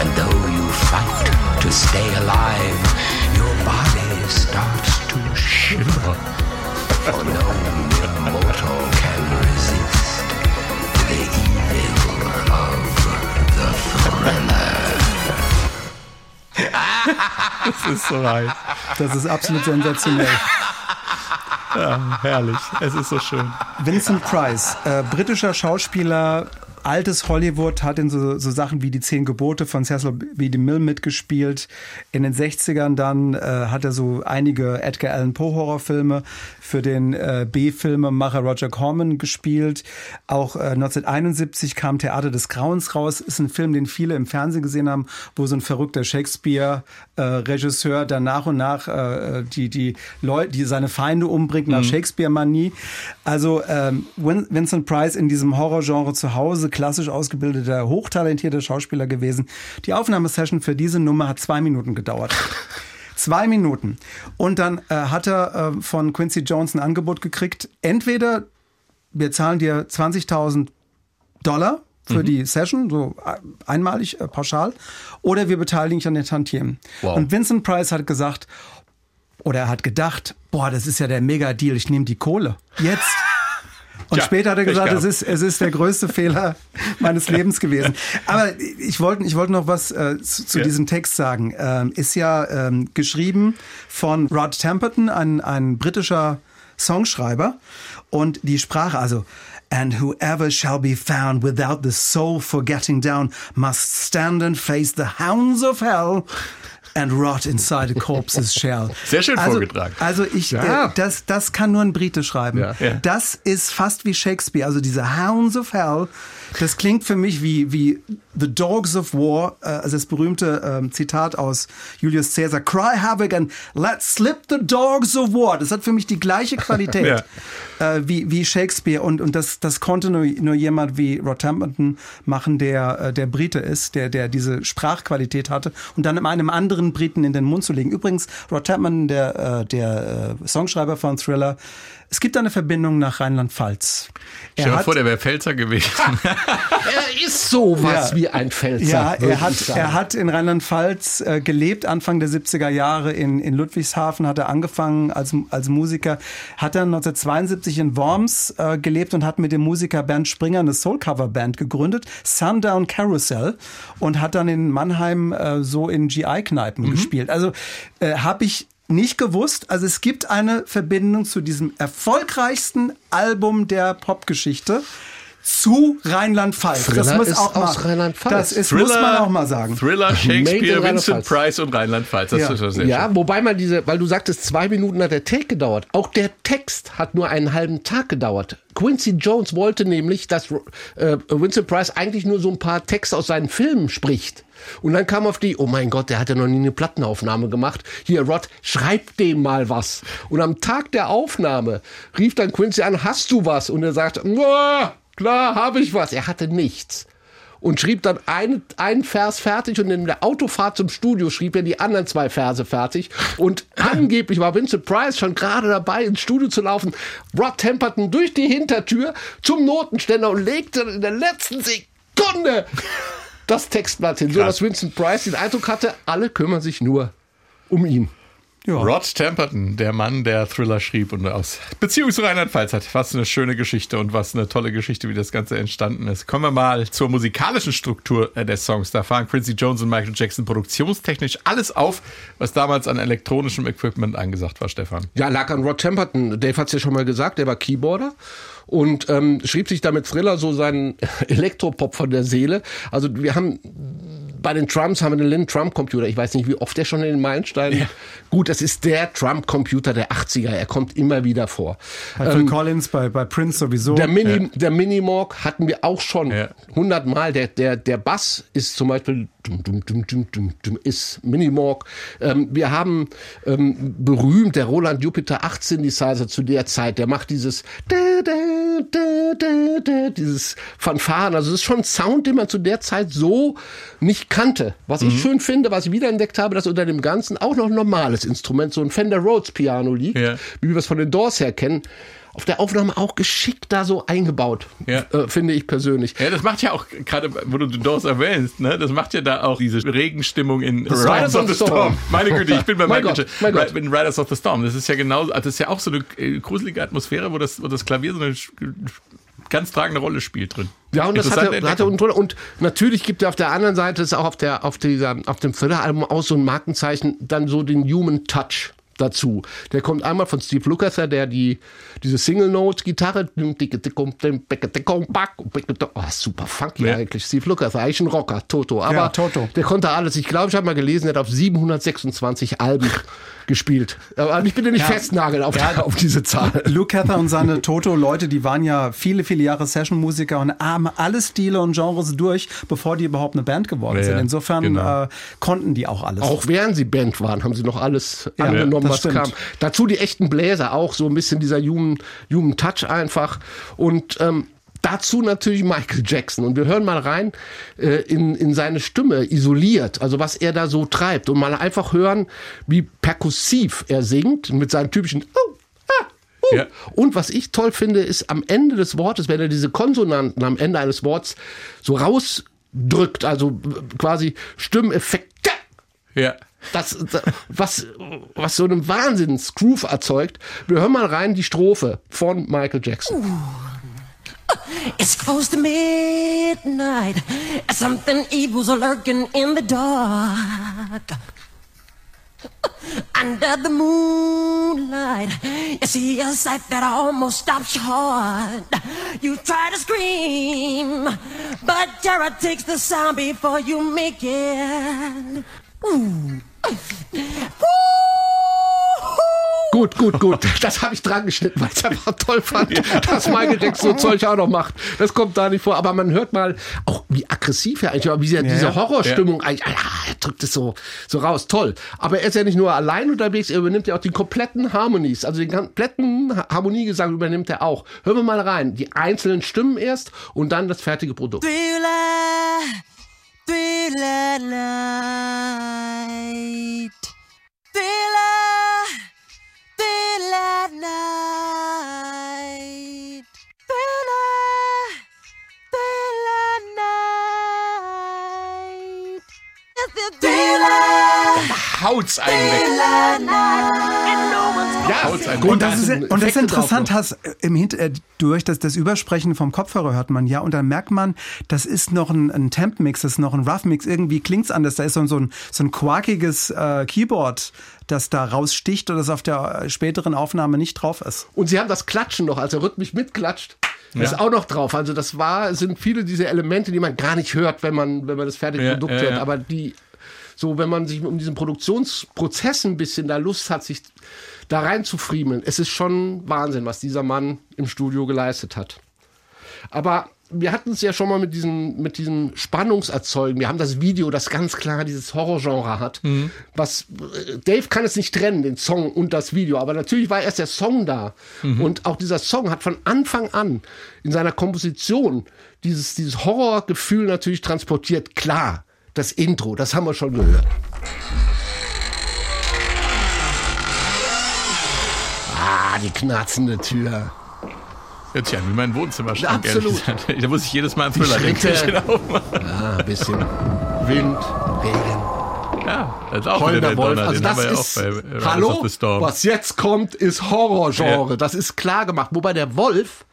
And though you fight to stay alive, your body starts to shiver. For no mortal can resist the evil of the thriller. Das ist so weit. Das ist absolut sensationell. Ja, herrlich. Es ist so schön. Vincent Price, äh, britischer Schauspieler, altes Hollywood, hat in so, so Sachen wie die Zehn Gebote von Cecil B. DeMille mitgespielt. In den 60ern dann äh, hat er so einige Edgar Allan Poe Horrorfilme für den äh, B-Filmemacher Roger Corman gespielt. Auch äh, 1971 kam Theater des Grauens raus. Ist ein Film, den viele im Fernsehen gesehen haben, wo so ein verrückter Shakespeare-Regisseur dann nach und nach äh, die, die Leute, die seine Feinde umbringt nach Shakespeare-Manie. Also ähm, Vincent Price in diesem Horrorgenre zu Hause, klassisch ausgebildeter, hochtalentierter Schauspieler gewesen. Die Aufnahmesession für diese Nummer hat zwei Minuten gedauert. Zwei Minuten. Und dann äh, hat er äh, von Quincy Jones ein Angebot gekriegt. Entweder wir zahlen dir 20.000 Dollar für die Session, so äh, einmalig, äh, pauschal, oder wir beteiligen dich an den Tantiemen. Wow. Und Vincent Price hat gesagt, oder er hat gedacht, boah, das ist ja der Mega-Deal, ich nehme die Kohle. Jetzt. Und Tja, später hat er gesagt, es ist, es ist der größte Fehler meines Lebens gewesen. Aber ich wollte ich wollte noch was äh, zu, zu Ja. diesem Text sagen. Ähm, ist ja ähm, geschrieben von Rod Temperton, ein, ein britischer Songschreiber. Und die Sprache, also And whoever shall be found without the soul for getting down must stand and face the hounds of hell and rot inside a corpse's shell. Sehr schön also, vorgetragen. Also ich, Ja. äh, das, das kann nur ein Brite schreiben. Ja. Das ist fast wie Shakespeare. Also diese Hounds of Hell, das klingt für mich wie, wie The Dogs of War, äh, also das berühmte ähm, Zitat aus Julius Caesar, Cry havoc and let's slip the dogs of war. Das hat für mich die gleiche Qualität äh, wie, wie Shakespeare und, und das, das konnte nur, nur jemand wie Rod Temperton machen, der, äh, der Brite ist, der, der diese Sprachqualität hatte und dann einem anderen Briten in den Mund zu legen. Übrigens, Rod Temperton, der, äh, der äh, Songschreiber von Thriller, es gibt eine Verbindung nach Rheinland-Pfalz. Stell dir mal vor, der wäre Pfälzer gewesen. Er ist sowas Ja. wie ein Pfälzer. Ja, er hat, er hat in Rheinland-Pfalz äh, gelebt, Anfang der 70er Jahre in, in Ludwigshafen, hat er angefangen als, als Musiker, hat dann 1972 in Worms äh, gelebt und hat mit dem Musiker Bernd Springer eine Soul-Cover-Band gegründet, Sundown Carousel, und hat dann in Mannheim äh, so in GI-Kneipen gespielt. Also äh, habe ich nicht gewusst. Also es gibt eine Verbindung zu diesem erfolgreichsten Album der Popgeschichte zu Rheinland-Pfalz. Das Thriller muss ist auch aus mal, Rheinland-Pfalz. Das ist, muss man auch mal sagen. Thriller, Shakespeare, Vincent. Price und Rheinland-Pfalz. Das Ja. ist schon sehr Ja, schön. wobei man diese, weil du sagtest, zwei Minuten hat der Take gedauert. Auch der Text hat nur einen halben Tag gedauert. Quincy Jones wollte nämlich, dass äh, Vincent Price eigentlich nur so ein paar Texte aus seinen Filmen spricht. Und dann kam auf die, oh mein Gott, der hat ja noch nie eine Plattenaufnahme gemacht. Hier, Rod, schreib dem mal was. Und am Tag der Aufnahme rief dann Quincy an, hast du was? Und er sagte, "Ja, klar, habe ich was. Er hatte nichts und schrieb dann einen, einen Vers fertig und in der Autofahrt zum Studio schrieb er die anderen zwei Verse fertig und angeblich war Vincent Price schon gerade dabei ins Studio zu laufen, Rod Temperton durch die Hintertür zum Notenständer und legte in der letzten Sekunde das Textblatt hin, so dass Vincent Price den Eindruck hatte, alle kümmern sich nur um ihn. Rod Temperton, der Mann, der Thriller schrieb und aus Beziehung zu Rheinland-Pfalz hat. Was eine schöne Geschichte und was eine tolle Geschichte, wie das Ganze entstanden ist. Kommen wir mal zur musikalischen Struktur äh, des Songs. Da fahren Quincy Jones und Michael Jackson produktionstechnisch alles auf, was damals an elektronischem Equipment angesagt war, Stefan. Ja, lag an Rod Temperton. Dave hat's ja schon mal gesagt, der war Keyboarder und ähm, schrieb sich damit Thriller so seinen Elektropop von der Seele. Also wir haben bei den Trumps haben wir den Lynn Trump Computer. Ich weiß nicht, wie oft der schon in den Meilensteinen. Gut, das ist der Trump Computer der 80er. Er kommt immer wieder vor. Bei Phil Collins, bei, bei Prince sowieso. Der Mini, der Minimorg hatten wir auch schon Ja. hundertmal. Der, der, der Bass ist zum Beispiel dum, dum, dum, dum, dum, dum, ist Minimorg. Ähm, wir haben ähm, berühmt der Roland Jupiter 8 Synthesizer zu der Zeit. Der macht dieses dieses Fanfaren. Also es ist schon ein Sound, den man zu der Zeit so nicht kannte. Was ich schön finde, was ich wiederentdeckt habe, dass unter dem Ganzen auch noch ein normales Instrument, so ein Fender Rhodes Piano liegt, Ja. wie wir es von den Doors her kennen. Auf der Aufnahme auch geschickt da so eingebaut, Ja. äh, finde ich persönlich. Ja, das macht ja auch, gerade wo du Doors erwähnst, ne, das macht ja da auch diese Regenstimmung in Riders Riders of the Storm. Meine Güte, ich bin bei Mein Gott, mein Gott. in Riders of the Storm. Das ist ja genau, das ist ja auch so eine äh, gruselige Atmosphäre, wo das, wo das Klavier so eine ganz tragende Rolle spielt drin. Ja, und das hat Interessante hat er Entdeckung. und, und natürlich gibt er auf der anderen Seite, ist auch auf der, auf dieser, auf dem Thriller-Album auch so ein Markenzeichen, dann so den Human Touch dazu. Der kommt einmal von Steve Lukather, der die, diese Single-Note-Gitarre, oh, super funky Ja. eigentlich. Steve Lukather, eigentlich ein Rocker, Toto. Aber Ja, Toto. der konnte alles. Ich glaube, ich habe mal gelesen, der hat auf 726 Alben gespielt. Aber ich bitte nicht festnageln auf, auf diese Zahl. Luke Cather und seine Toto-Leute, die waren ja viele, viele Jahre Session-Musiker und haben alle Stile und Genres durch, bevor die überhaupt eine Band geworden Ja, sind. ja, Insofern genau. äh, konnten die auch alles. Auch während sie Band waren, haben sie noch alles Ja, angenommen, was stimmt. kam. Dazu die echten Bläser, auch so ein bisschen dieser Human, Human Touch einfach. Und ähm, dazu natürlich Michael Jackson. Und wir hören mal rein äh, in, in seine Stimme, isoliert, also was er da so treibt. Und mal einfach hören, wie perkussiv er singt mit seinen typischen oh, ah. Ja. Und was ich toll finde, ist am Ende des Wortes, wenn er diese Konsonanten am Ende eines Worts so rausdrückt, also quasi Stimmeffekte Ja. Das, das was, was so einen Wahnsinns-Groove erzeugt. Wir hören mal rein die Strophe von Michael Jackson. It's close to midnight. Something evil's lurking in the dark. Under the moonlight, You see a sight that almost stops your heart. You try to scream, but terror takes the sound before you make it. Ooh. Gut, gut, gut. Das habe ich dran geschnitten, weil ich es einfach toll fand, dass Michael Jackson so Zeug auch noch macht. Das kommt da nicht vor. Aber man hört mal auch, wie aggressiv er eigentlich war, wie diese ja. Horrorstimmung eigentlich, ah, er drückt es so, so raus. Toll. Aber er ist ja nicht nur allein unterwegs, er übernimmt ja auch die kompletten Harmonies. Also den kompletten Ha- Harmoniegesang übernimmt er auch. Hören wir mal rein. Die einzelnen Stimmen erst und dann das fertige Produkt. Thriller, thriller night. Thriller, thriller night. Haut's Ja, Haut's gut, Und das, ist, und das ist interessant, hast, äh, im Hint äh, durch das, das Übersprechen vom Kopfhörer hört man ja und dann merkt man, das ist noch ein, ein Temp-Mix, das ist noch ein Rough-Mix, irgendwie klingt's anders. Da ist so, so ein, so ein quakiges äh, Keyboard, das da raussticht und das auf der äh, späteren Aufnahme nicht drauf ist. Und sie haben das Klatschen noch, als er rhythmisch mitklatscht. Das ist auch noch drauf. Also das war, sind viele dieser Elemente, die man gar nicht hört, wenn man, wenn man das fertige Ja, Produkt ja, hört. ja. Aber die, so wenn man sich um diesen Produktionsprozess ein bisschen da Lust hat, sich da reinzufriemeln, es ist schon Wahnsinn, was dieser Mann im Studio geleistet hat. Aber wir hatten es ja schon mal mit diesem, mit diesem Spannungserzeugen. Wir haben das Video, das ganz klar dieses Horrorgenre hat. Was, äh, Dave kann es nicht trennen, den Song und das Video. Aber natürlich war erst der Song da. Und auch dieser Song hat von Anfang an in seiner Komposition dieses, dieses Horrorgefühl natürlich transportiert. Klar, das Intro, das haben wir schon gehört. Ah, die knarzende Tür. Hört sich an wie mein Wohnzimmerschrank. Absolut. ehrlich gesagt. Da muss ich jedes Mal einen Thriller denken. Ah, ein bisschen Wind, Regen. Ja, das ist auch wieder Heulender der Wolf. Donner. Also das ja ist, auch bei hallo, was jetzt kommt, ist Horrorgenre. Ja. Das ist klar gemacht. Wobei der Wolf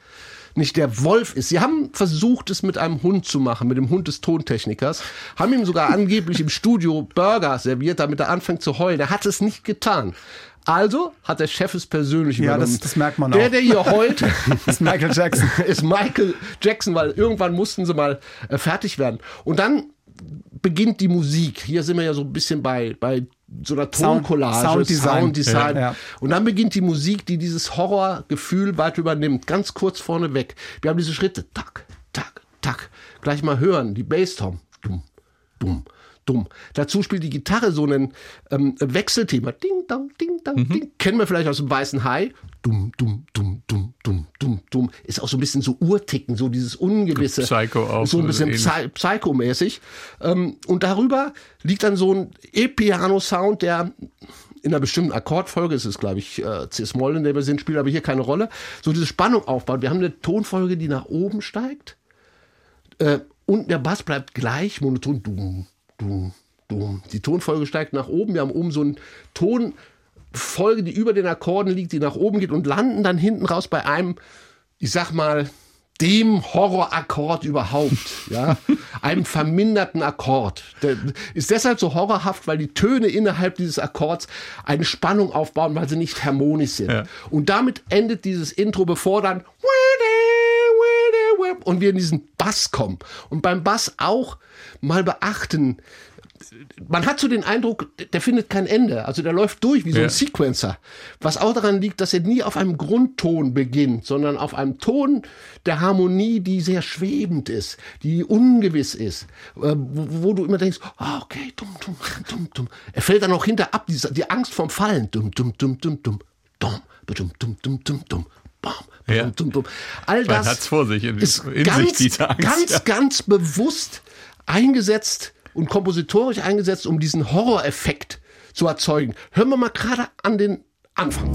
nicht der Wolf ist. Sie haben versucht, es mit einem Hund zu machen, mit dem Hund des Tontechnikers. Haben ihm sogar angeblich im Studio Burger serviert, damit er anfängt zu heulen. Er hat es nicht getan. Also hat der Chef es persönlich Ja, übernommen. das- das merkt man Der, auch. der hier heult, ist Michael Jackson. ist Michael Jackson, weil irgendwann mussten sie mal äh, fertig werden. Und dann beginnt die Musik. Hier sind wir ja so ein bisschen bei, bei so einer Sound- Toncollage, Sounddesign. Sounddesign. Ja, ja. Und dann beginnt die Musik, die dieses Horrorgefühl weit übernimmt. Ganz kurz vorne weg. Wir haben diese Schritte. Tak, tak, tak. Gleich mal hören. Die Basstom. Dumm, dumm, dumm. Dazu spielt die Gitarre so einen ähm, Wechselthema. Ding, dong, ding, dong, Mhm. ding. Kennen wir vielleicht aus dem Weißen Hai. Dumm, dumm, dumm, dumm, dumm, dumm, dumm. Ist auch so ein bisschen so Urticken, so dieses Ungewisse. Psycho auch, So ein bisschen ähnlich. Psy Psycho-mäßig. Ähm, und darüber liegt dann so ein E-Piano-Sound, der in einer bestimmten Akkordfolge, es ist glaube ich äh, C-Moll, in der wir sind, spielt aber hier keine Rolle, so diese Spannung aufbaut. Wir haben eine Tonfolge, die nach oben steigt äh, und der Bass bleibt gleich monoton. Dum, dum, dum. Die Tonfolge steigt nach oben. Wir haben oben so eine Tonfolge, die über den Akkorden liegt, die nach oben geht und landen dann hinten raus bei einem, ich sag mal, dem Horrorakkord überhaupt, ja, einem verminderten Akkord. Der ist deshalb so horrorhaft, weil die Töne innerhalb dieses Akkords eine Spannung aufbauen, weil sie nicht harmonisch sind. Ja. Und damit endet dieses Intro, bevor dann und wir in diesen Bass kommen. Und beim Bass auch mal beachten, man hat so den Eindruck, der findet kein Ende. Also der läuft durch wie so ein Ja. Sequencer. Was auch daran liegt, dass er nie auf einem Grundton beginnt, sondern auf einem Ton der Harmonie, die sehr schwebend ist, die ungewiss ist, äh, wo, wo du immer denkst, ah, okay, dumm, dumm, dumm, dumm. Er fällt dann auch hinter ab, die, die Angst vom Fallen. Dumm, dumm, dumm, dumm, dumm, dumm, dumm, dumm, dumm, dumm, dumm, bam, Ja. dumm, dumm, dumm. All das hat's vor sich, in- ist in sich, ganz, diese Angst, ganz, ja. ganz bewusst eingesetzt und kompositorisch eingesetzt, um diesen Horroreffekt zu erzeugen. Hören wir mal gerade an den Anfang.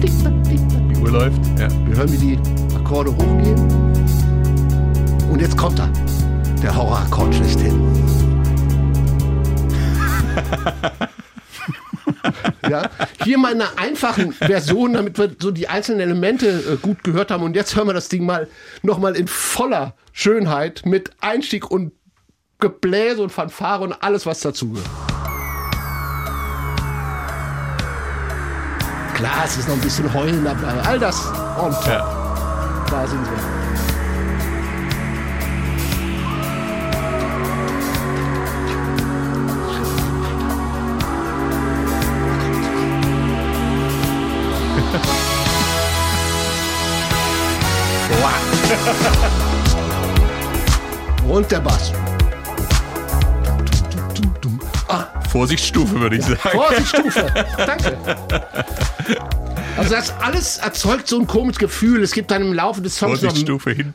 Die Uhr läuft. Ja. Wir hören, wie die Akkorde hochgehen. Und jetzt kommt er. Der Horrorakkord schlechthin. ja. Hier mal in einer einfachen Version, damit wir so die einzelnen Elemente äh, gut gehört haben. Und jetzt hören wir das Ding mal nochmal in voller Schönheit mit Einstieg und Gebläse und Fanfare und alles, was dazugehört. Klar, es ist noch ein bisschen heulen dabei, all das on. Ja. Da sind wir. Und der Bass. Vorsichtsstufe, würde ich sagen. Vorsichtsstufe. Danke. Also das alles erzeugt so ein komisches Gefühl. Es gibt dann im Laufe des Songs noch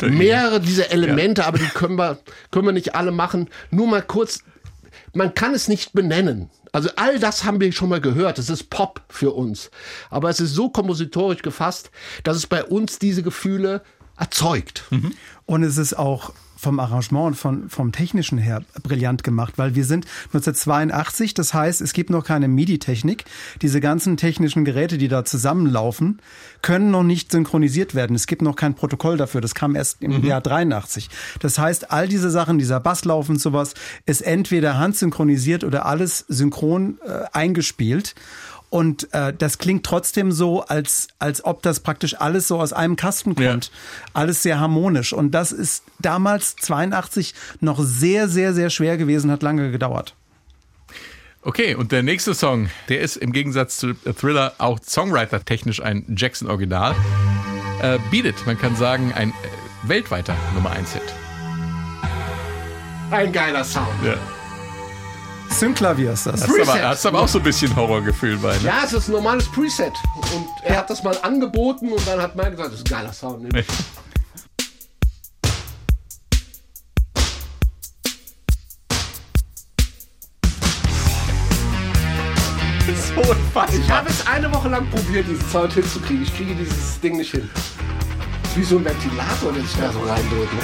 mehrere dieser Elemente, aber die können wir, können wir nicht alle machen. Nur mal kurz, man kann es nicht benennen. Also all das haben wir schon mal gehört. Es ist Pop für uns. Aber es ist so kompositorisch gefasst, dass es bei uns diese Gefühle erzeugt. Und es ist auch vom Arrangement und von, vom technischen her brillant gemacht, weil wir sind 1982, das heißt, es gibt noch keine MIDI-Technik. Diese ganzen technischen Geräte, die da zusammenlaufen, können noch nicht synchronisiert werden. Es gibt noch kein Protokoll dafür. Das kam erst im Jahr 83. Das heißt, all diese Sachen, dieser Basslauf und sowas, ist entweder handsynchronisiert oder alles synchron äh, eingespielt. Und äh, das klingt trotzdem so, als, als ob das praktisch alles so aus einem Kasten kommt. Alles sehr harmonisch. Und das ist damals 82 noch sehr, sehr, sehr schwer gewesen, hat lange gedauert. Okay, und der nächste Song, der ist im Gegensatz zu Thriller auch Songwriter-technisch ein Jackson-Original. Äh, Beat It, man kann sagen, ein äh, weltweiter Nummer 1-Hit. Ein geiler Sound. Ja. Synklavier ist das. Hast du aber, hast aber auch so ein bisschen Horrorgefühl bei, ne? Ja, es ist ein normales Preset. Und er hat das mal angeboten und dann hat man gesagt, das ist ein geiler Sound. Nimm. so Ich unfassbar. habe es eine Woche lang probiert, diesen Sound hinzukriegen. Ich kriege dieses Ding nicht hin. Wie so ein Ventilator, der sich da so reindrückt. Ne?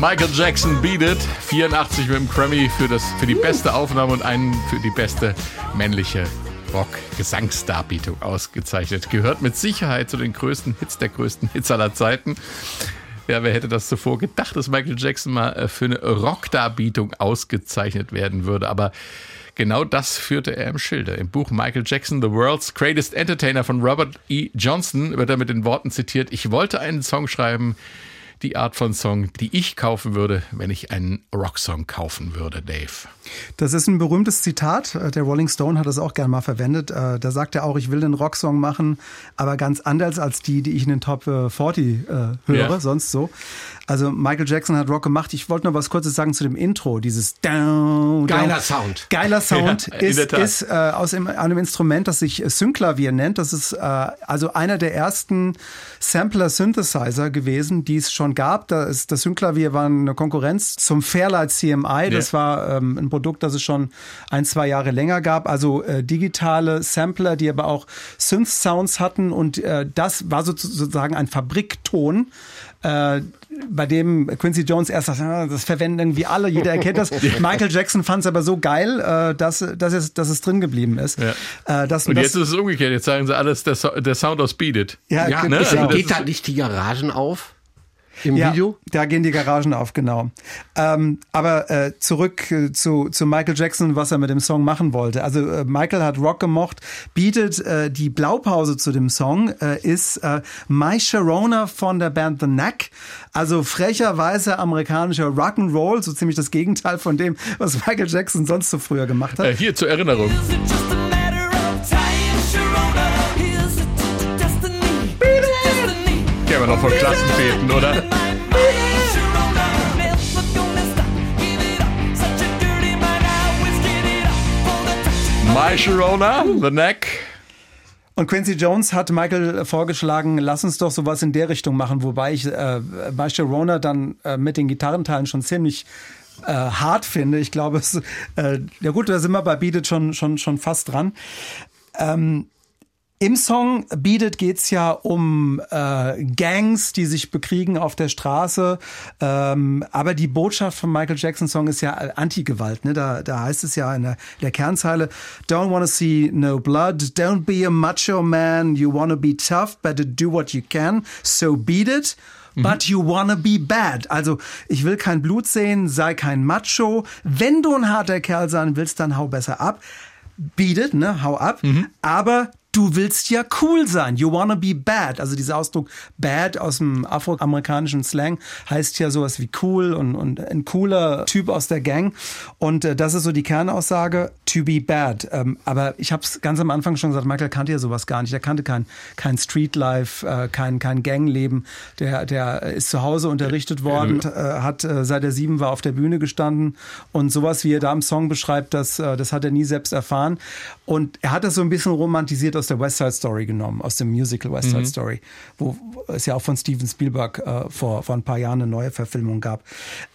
Michael Jackson Beat It, 84 mit dem Grammy für, das, für die beste Aufnahme und einen für die beste männliche Rock-Gesangsdarbietung ausgezeichnet. Gehört mit Sicherheit zu den größten Hits der größten Hits aller Zeiten. Ja, wer hätte das zuvor gedacht, dass Michael Jackson mal äh, für eine Rockdarbietung ausgezeichnet werden würde? Aber genau das führte er im Schilde. Im Buch Michael Jackson, The World's Greatest Entertainer von Robert E. Johnson wird er mit den Worten zitiert, ich wollte einen Song schreiben, die Art von Song, die ich kaufen würde, wenn ich einen Rocksong kaufen würde, Dave. Das ist ein berühmtes Zitat. Äh, Der Rolling Stone hat das auch gerne mal verwendet. Äh, Da sagt er auch, ich will einen Rocksong machen, aber ganz anders als die, die ich in den Top äh, 40 äh, höre, Ja. sonst so. Also Michael Jackson hat Rock gemacht. Ich wollte noch was Kurzes sagen zu dem Intro. Dieses down, Geiler down. Sound. Geiler Sound Ja, ist, ist äh, aus einem, einem Instrument, das sich Synklavier nennt. Das ist äh, also einer der ersten Sampler-Synthesizer gewesen, die es schon gab. Da ist, das Synklavier war eine Konkurrenz zum Fairlight CMI. Das Ja. war ähm, ein Produkt, das es schon ein, zwei Jahre länger gab. Also äh, digitale Sampler, die aber auch Synth-Sounds hatten. Und äh, das war so- sozusagen ein Fabrikton. Äh, bei dem Quincy Jones erst sagt, ah, das verwenden irgendwie alle, jeder erkennt das. Michael Jackson fand es aber so geil, äh, dass, dass, es, dass es drin geblieben ist. Ja. Äh, dass, Und das, jetzt ist es umgekehrt. Jetzt sagen sie alles, der, so der Sound aus Beat It. ja, Ja, genau. ne? Also das geht ist- da nicht die Garagen auf? Im Ja, Video? da gehen die Garagen auf, genau. Ähm, aber äh, zurück äh, zu, zu Michael Jackson, was er mit dem Song machen wollte. Also äh, Michael hat Rock gemocht, bietet äh, die Blaupause zu dem Song, äh, ist äh, My Sharona von der Band The Knack. Also frecherweise amerikanischer Rock'n'Roll, so ziemlich das Gegenteil von dem, was Michael Jackson sonst so früher gemacht hat. Äh, hier zur Erinnerung. Noch von Klassenfäden, oder? My, my, Sharona. The. My Neck. Und Quincy Jones hat Michael vorgeschlagen, lass uns doch sowas in der Richtung machen, wobei ich äh, bei Sharona dann äh, mit den Gitarrenteilen schon ziemlich äh, hart finde. Ich glaube, es, äh, ja gut, da sind wir bei Beat It schon, schon, schon fast dran. Ähm, Im Song Beat It geht's ja um äh, Gangs, die sich bekriegen auf der Straße. Ähm, aber die Botschaft vom Michael Jackson Song ist ja Anti-Gewalt. Ne? Da, da heißt es ja in der, der Kernzeile, Don't wanna see no blood, don't be a macho man, you wanna be tough, better do what you can, so beat it. But you wanna be bad. Also, ich will kein Blut sehen, sei kein Macho. Wenn du ein harter Kerl sein willst, dann hau besser ab. Beat it, ne, hau ab. Aber du willst ja cool sein. You wanna be bad. Also dieser Ausdruck bad aus dem afroamerikanischen Slang heißt ja sowas wie cool und, und ein cooler Typ aus der Gang. Und äh, das ist so die Kernaussage, to be bad. Ähm, aber ich habe es ganz am Anfang schon gesagt, Michael kannte ja sowas gar nicht. Er kannte kein, kein Streetlife, äh, kein, kein Gangleben. Der, der ist zu Hause unterrichtet worden, äh, hat äh, seit er sieben war auf der Bühne gestanden und sowas, wie er da im Song beschreibt, das, äh, das hat er nie selbst erfahren. Und er hat das so ein bisschen romantisiert aus der West Side Story genommen, aus dem Musical West Side Story, wo es ja auch von Steven Spielberg äh, vor, vor ein paar Jahren eine neue Verfilmung gab.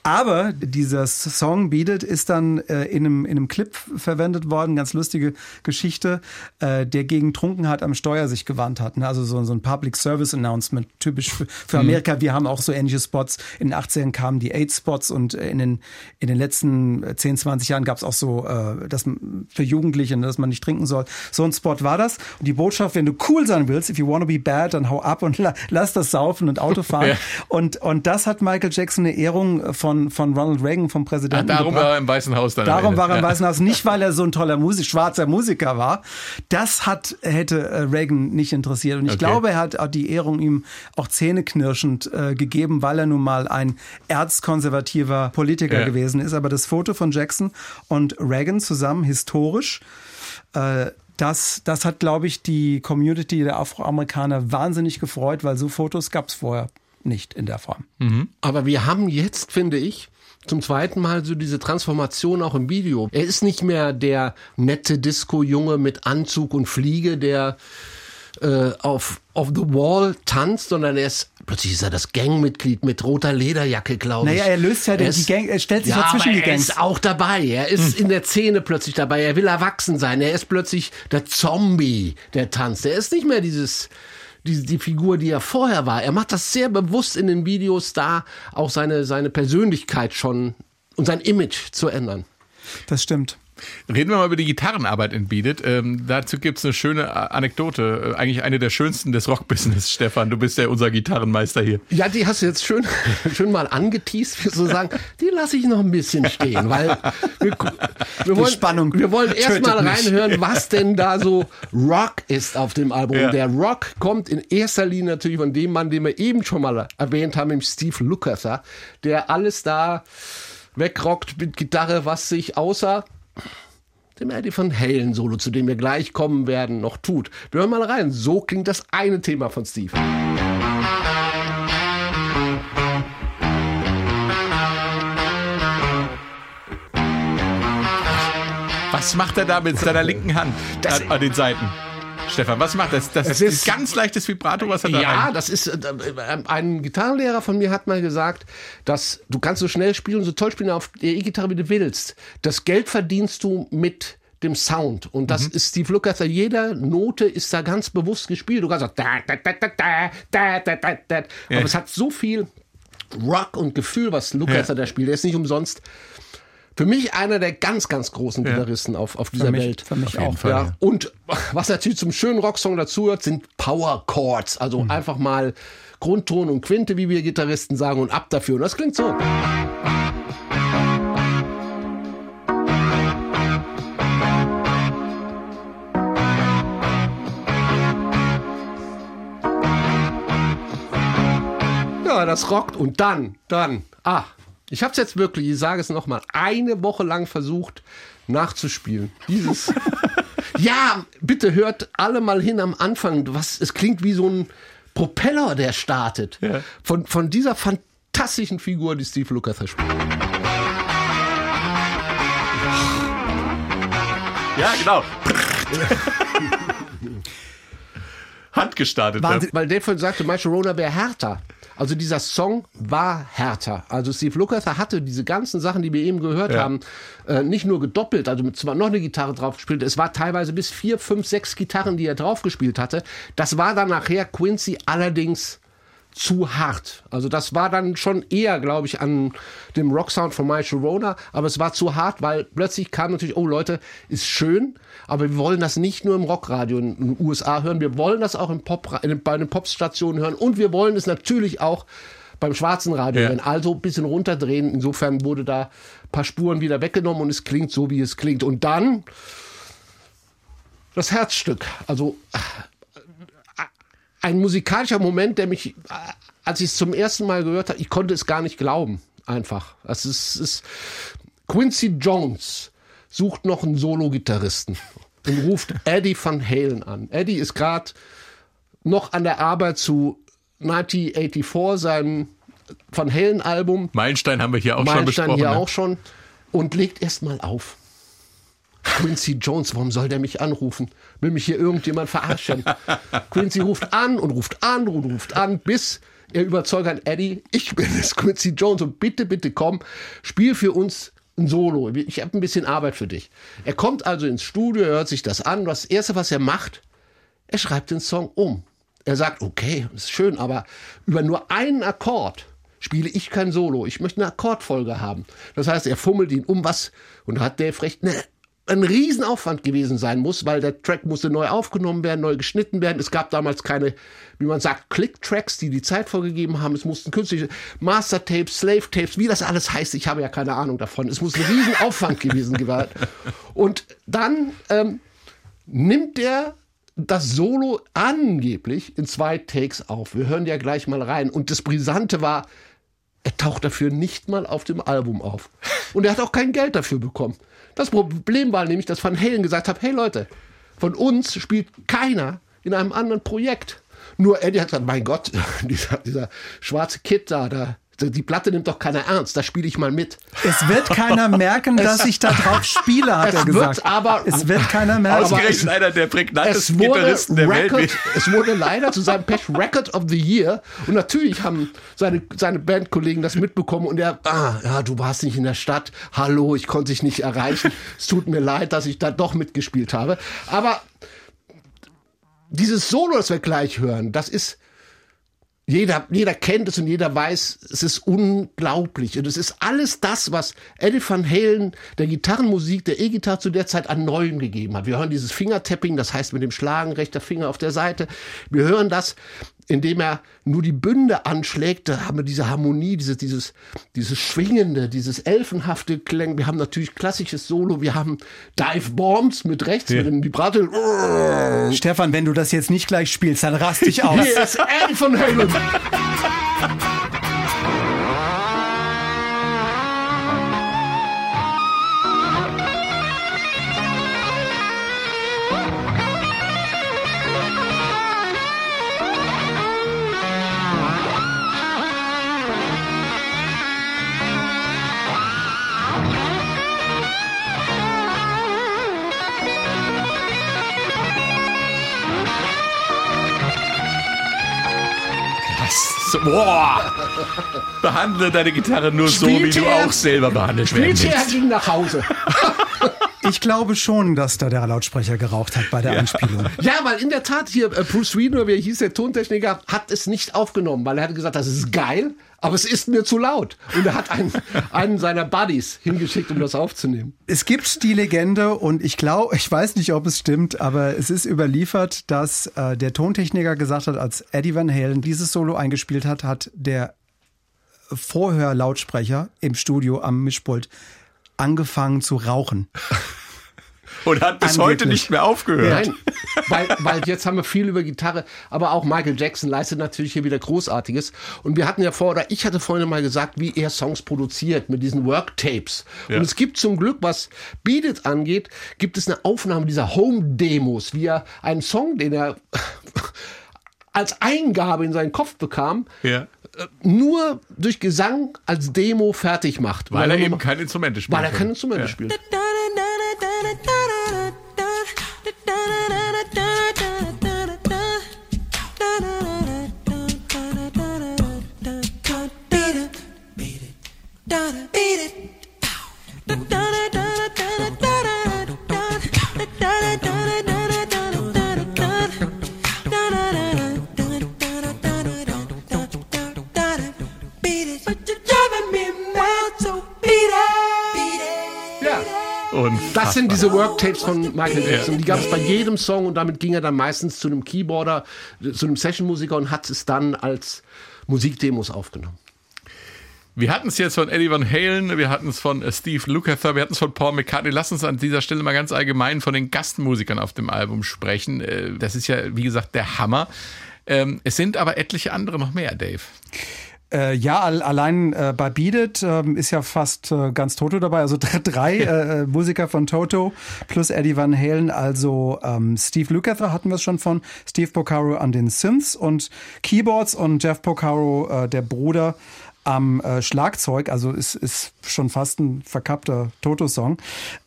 Aber dieser Song Beat It ist dann äh, in, einem, in einem Clip verwendet worden, ganz lustige Geschichte, äh, der gegen Trunkenheit am Steuer sich gewandt hat. Ne? Also so, so ein Public Service Announcement, typisch für, für Amerika. Wir haben auch so ähnliche Spots. In den 80ern kamen die AIDS-Spots und äh, in den, in den letzten 10, 20 Jahren gab es auch so, äh, dass man- für Jugendliche, ne, dass man nicht trinken soll. So ein Spot war das. Und die Botschaft, wenn du cool sein willst, if you wanna be bad, dann hau ab und la, lass das saufen und Auto fahren. Ja. Und, und das hat Michael Jackson eine Ehrung von, von Ronald Reagan, vom Präsidenten. darum gebracht. war er im Weißen Haus dann. Darum war er im Ja. Weißen Haus. Nicht, weil er so ein toller Musik, schwarzer Musiker war. Das hat, hätte äh, Reagan nicht interessiert. Und ich Okay. glaube, er hat auch die Ehrung ihm auch zähneknirschend äh, gegeben, weil er nun mal ein erzkonservativer Politiker Ja. gewesen ist. Aber das Foto von Jackson und Reagan zusammen, historisch, äh, das, das hat, glaube ich, die Community der Afroamerikaner wahnsinnig gefreut, weil so Fotos gab es vorher nicht in der Form. Aber wir haben jetzt, finde ich, zum zweiten Mal so diese Transformation auch im Video. Er ist nicht mehr der nette Disco-Junge mit Anzug und Fliege, der äh, auf, auf The Wall tanzt, sondern er ist, plötzlich ist er das Gangmitglied mit roter Lederjacke, glaube ich. Naja, er löst ja den- ist- die Gang- er stellt sich ja, zwischen aber die Gangs. Er ist auch dabei. Er ist in der Szene plötzlich dabei. Er will erwachsen sein. Er ist plötzlich der Zombie, der tanzt. Er ist nicht mehr dieses, die, die Figur, die er vorher war. Er macht das sehr bewusst in den Videos da, auch seine, seine Persönlichkeit schon und sein Image zu ändern. Das stimmt. Reden wir mal über die Gitarrenarbeit in Beat. Ähm, dazu gibt's eine schöne Anekdote. Äh, eigentlich eine der schönsten des Rockbusiness, Stefan. Du bist ja unser Gitarrenmeister hier. Ja, die hast du jetzt schön, schön mal angeteased, wie so sagen. Die lasse ich noch ein bisschen stehen, weil wir, wir wollen, Spannung wir wollen erst tötet mal mich. reinhören, was denn da so Rock ist auf dem Album. Ja. Der Rock kommt in erster Linie natürlich von dem Mann, den wir eben schon mal erwähnt haben, dem Steve Lukather, der alles da wegrockt mit Gitarre, was sich außer dem Eddie von Halen Solo, zu dem wir gleich kommen werden, noch tut. Wir hören mal rein. So klingt das eine Thema von Steve. Was macht er da mit seiner linken Hand Das- an, an den Seiten? Stefan, was macht das? Das es ist, ein ganz leichtes Vibrato, was hat er Ja, das ist äh, äh, ein Gitarrenlehrer von mir hat mal gesagt, dass du kannst so schnell spielen so toll spielen auf der E-Gitarre wie du willst. Das Geld verdienst du mit dem Sound. Und das mhm. ist Steve Lucas. Jeder Note ist da ganz bewusst gespielt. Du kannst auch da, da, da, da, da, da, da, da. Aber ja. es hat so viel Rock und Gefühl, was Lucas ja. da spielt. Er ist nicht umsonst für mich einer der ganz, ganz großen Gitarristen auf, auf dieser mich- Welt. für mich auch. Fall. Ja, und was natürlich zum schönen Rocksong dazugehört, sind Power Chords. Also einfach mal Grundton und Quinte, wie wir Gitarristen sagen, und ab dafür. Und das klingt so. Ja, das rockt. Und dann, dann, ah, ich habe es jetzt wirklich, ich sage es nochmal, eine Woche lang versucht nachzuspielen. Dieses. ja, bitte hört alle mal hin am Anfang. Was, es klingt wie so ein Propeller, der startet. Ja. Von, von dieser fantastischen Figur, die Steve Lukather spielt. Ja, genau. Handgestartet. Wahnsinn. Weil Dave vorhin sagte, My Sharona wäre härter. Also dieser Song war härter. Also Steve Lukather hatte diese ganzen Sachen, die wir eben gehört Ja. haben, äh, nicht nur gedoppelt, also mit zwar noch eine Gitarre drauf gespielt, es war teilweise bis vier, fünf, sechs Gitarren, die er drauf gespielt hatte. Das war dann nachher Quincy allerdings zu hart. Also das war dann schon eher, glaube ich, an dem Rocksound von My Sharona, aber es war zu hart, weil plötzlich kam natürlich, oh Leute, ist schön, aber wir wollen das nicht nur im Rockradio in den USA hören, wir wollen das auch im Pop, in, bei den Popstationen hören und wir wollen es natürlich auch beim schwarzen Radio Ja. hören. Also ein bisschen runterdrehen. Insofern wurde da ein paar Spuren wieder weggenommen und es klingt so, wie es klingt. Und dann das Herzstück. Also ein musikalischer Moment, der mich, äh, als ich es zum ersten Mal gehört habe, ich konnte es gar nicht glauben. Einfach. Das ist, ist Quincy Jones sucht noch einen Solo-Gitarristen und ruft Eddie Van Halen an. Eddie ist gerade noch an der Arbeit zu 1984, seinem Van Halen-Album. Meilenstein haben wir hier auch schon Meilenstein besprochen. hier ne? auch schon. Und legt erst mal auf. Quincy Jones, warum soll der mich anrufen? Will mich hier irgendjemand verarschen? Quincy ruft an und ruft an und ruft an, bis er überzeugt hat, Eddie, ich bin es, Quincy Jones, und bitte, bitte komm, spiel für uns ein Solo. Ich habe ein bisschen Arbeit für dich. Er kommt also ins Studio, hört sich das an. Das Erste, was er macht, er schreibt den Song um. Er sagt, okay, ist schön, aber über nur einen Akkord spiele ich kein Solo. Ich möchte eine Akkordfolge haben. Das heißt, er fummelt ihn um was und hat Dave recht, ne, ein Riesenaufwand gewesen sein muss, weil der Track musste neu aufgenommen werden, neu geschnitten werden. Es gab damals keine, wie man sagt, Click-Tracks, die die Zeit vorgegeben haben. Es mussten künstliche Master-Tapes, Slave-Tapes, wie das alles heißt. Ich habe ja keine Ahnung davon. Es muss ein Riesenaufwand gewesen sein. Und dann ähm, nimmt er das Solo angeblich in zwei Takes auf. Wir hören ja gleich mal rein. Und das Brisante war, er taucht dafür nicht mal auf dem Album auf. Und er hat auch kein Geld dafür bekommen. Das Problem war nämlich, dass Van Halen gesagt hat, hey Leute, von uns spielt keiner in einem anderen Projekt. Nur Eddie hat gesagt, mein Gott, dieser, dieser schwarze Kid da, da, die Platte nimmt doch keiner ernst, da spiele ich mal mit. Es wird keiner merken, dass ich da drauf spiele, hat Es er gesagt. wird aber- es wird keiner merken. Ausgerechnet einer der Es prägnantesten wurde, Gitarristen der Welt. Record, es wurde leider zu seinem Pech Record of the Year. Und natürlich haben seine, seine Bandkollegen das mitbekommen und er, ah, ja, du warst nicht in der Stadt. Hallo, ich konnte dich nicht erreichen. Es tut mir leid, dass ich da doch mitgespielt habe. Aber dieses Solo, das wir gleich hören, das ist, jeder, jeder kennt es und jeder weiß, es ist unglaublich. Und es ist alles das, was Eddie Van Halen der Gitarrenmusik, der E-Gitarre zu der Zeit an Neuem gegeben hat. Wir hören dieses Fingertapping, das heißt mit dem Schlagen rechter Finger auf der Seite. Wir hören das, indem er nur die Bünde anschlägt. Da haben wir diese Harmonie, dieses, dieses, dieses Schwingende, dieses elfenhafte Klang. Wir haben natürlich klassisches Solo. Wir haben Dive Bombs mit rechts, mit dem Vibrato. Stefan, wenn du das jetzt nicht gleich spielst, dann rast dich aus. Hier ist Eddie Van Halen. So, boah. Behandle deine Gitarre nur so, wie du auch selber behandelt werden er willst. ging nach Hause. Ich glaube schon, dass da der Lautsprecher geraucht hat bei der Anspielung. Ja, weil in der Tat hier äh, Bruce Reed, wie er hieß, der Tontechniker, hat es nicht aufgenommen, weil er hat gesagt, das ist geil, aber es ist mir zu laut. Und er hat einen, einen seiner Buddies hingeschickt, um das aufzunehmen. Es gibt die Legende und ich glaube, ich weiß nicht, ob es stimmt, aber es ist überliefert, dass äh, der Tontechniker gesagt hat, als Eddie Van Halen dieses Solo eingespielt hat, hat der Vorhörlautsprecher im Studio am Mischpult angefangen zu rauchen. Und hat bis Angeblich. heute nicht mehr aufgehört. Nein, weil, weil jetzt haben wir viel über Gitarre, aber auch Michael Jackson leistet natürlich hier wieder Großartiges. Und wir hatten ja vor, oder ich hatte vorhin mal gesagt, wie er Songs produziert mit diesen Worktapes. Ja. Und es gibt zum Glück, was Beat It angeht, gibt es eine Aufnahme dieser Home-Demos, wie er einen Song, den er als Eingabe in seinen Kopf bekam, Ja. Äh, nur durch Gesang als Demo fertig macht. Weil, weil er, eben kein Instrumente spielt. Weil er keine Instrumente ja. spielt. Beat it. Das sind diese Worktapes von Michael Jackson. Die gab es bei jedem Song und damit ging er dann meistens zu einem Keyboarder, zu einem Sessionmusiker und hat es dann als Musikdemos aufgenommen. Wir hatten es jetzt von Eddie Van Halen, wir hatten es von äh, Steve Lukather, wir hatten es von Paul McCartney. Lass uns an dieser Stelle mal ganz allgemein von den Gastmusikern auf dem Album sprechen. Äh, Das ist ja, wie gesagt, der Hammer. Ähm, Es sind aber etliche andere noch mehr, Dave. Äh, ja, al allein äh, bei Beat It ähm, ist ja fast äh, ganz Toto dabei. Also dr- drei äh, äh, Musiker von Toto plus Eddie Van Halen. Also ähm, Steve Lukather hatten wir es schon von. Steve Porcaro an den Synths und Keyboards und Jeff Porcaro, äh, der Bruder, am äh, Schlagzeug. Also ist, ist schon fast ein verkappter Toto-Song.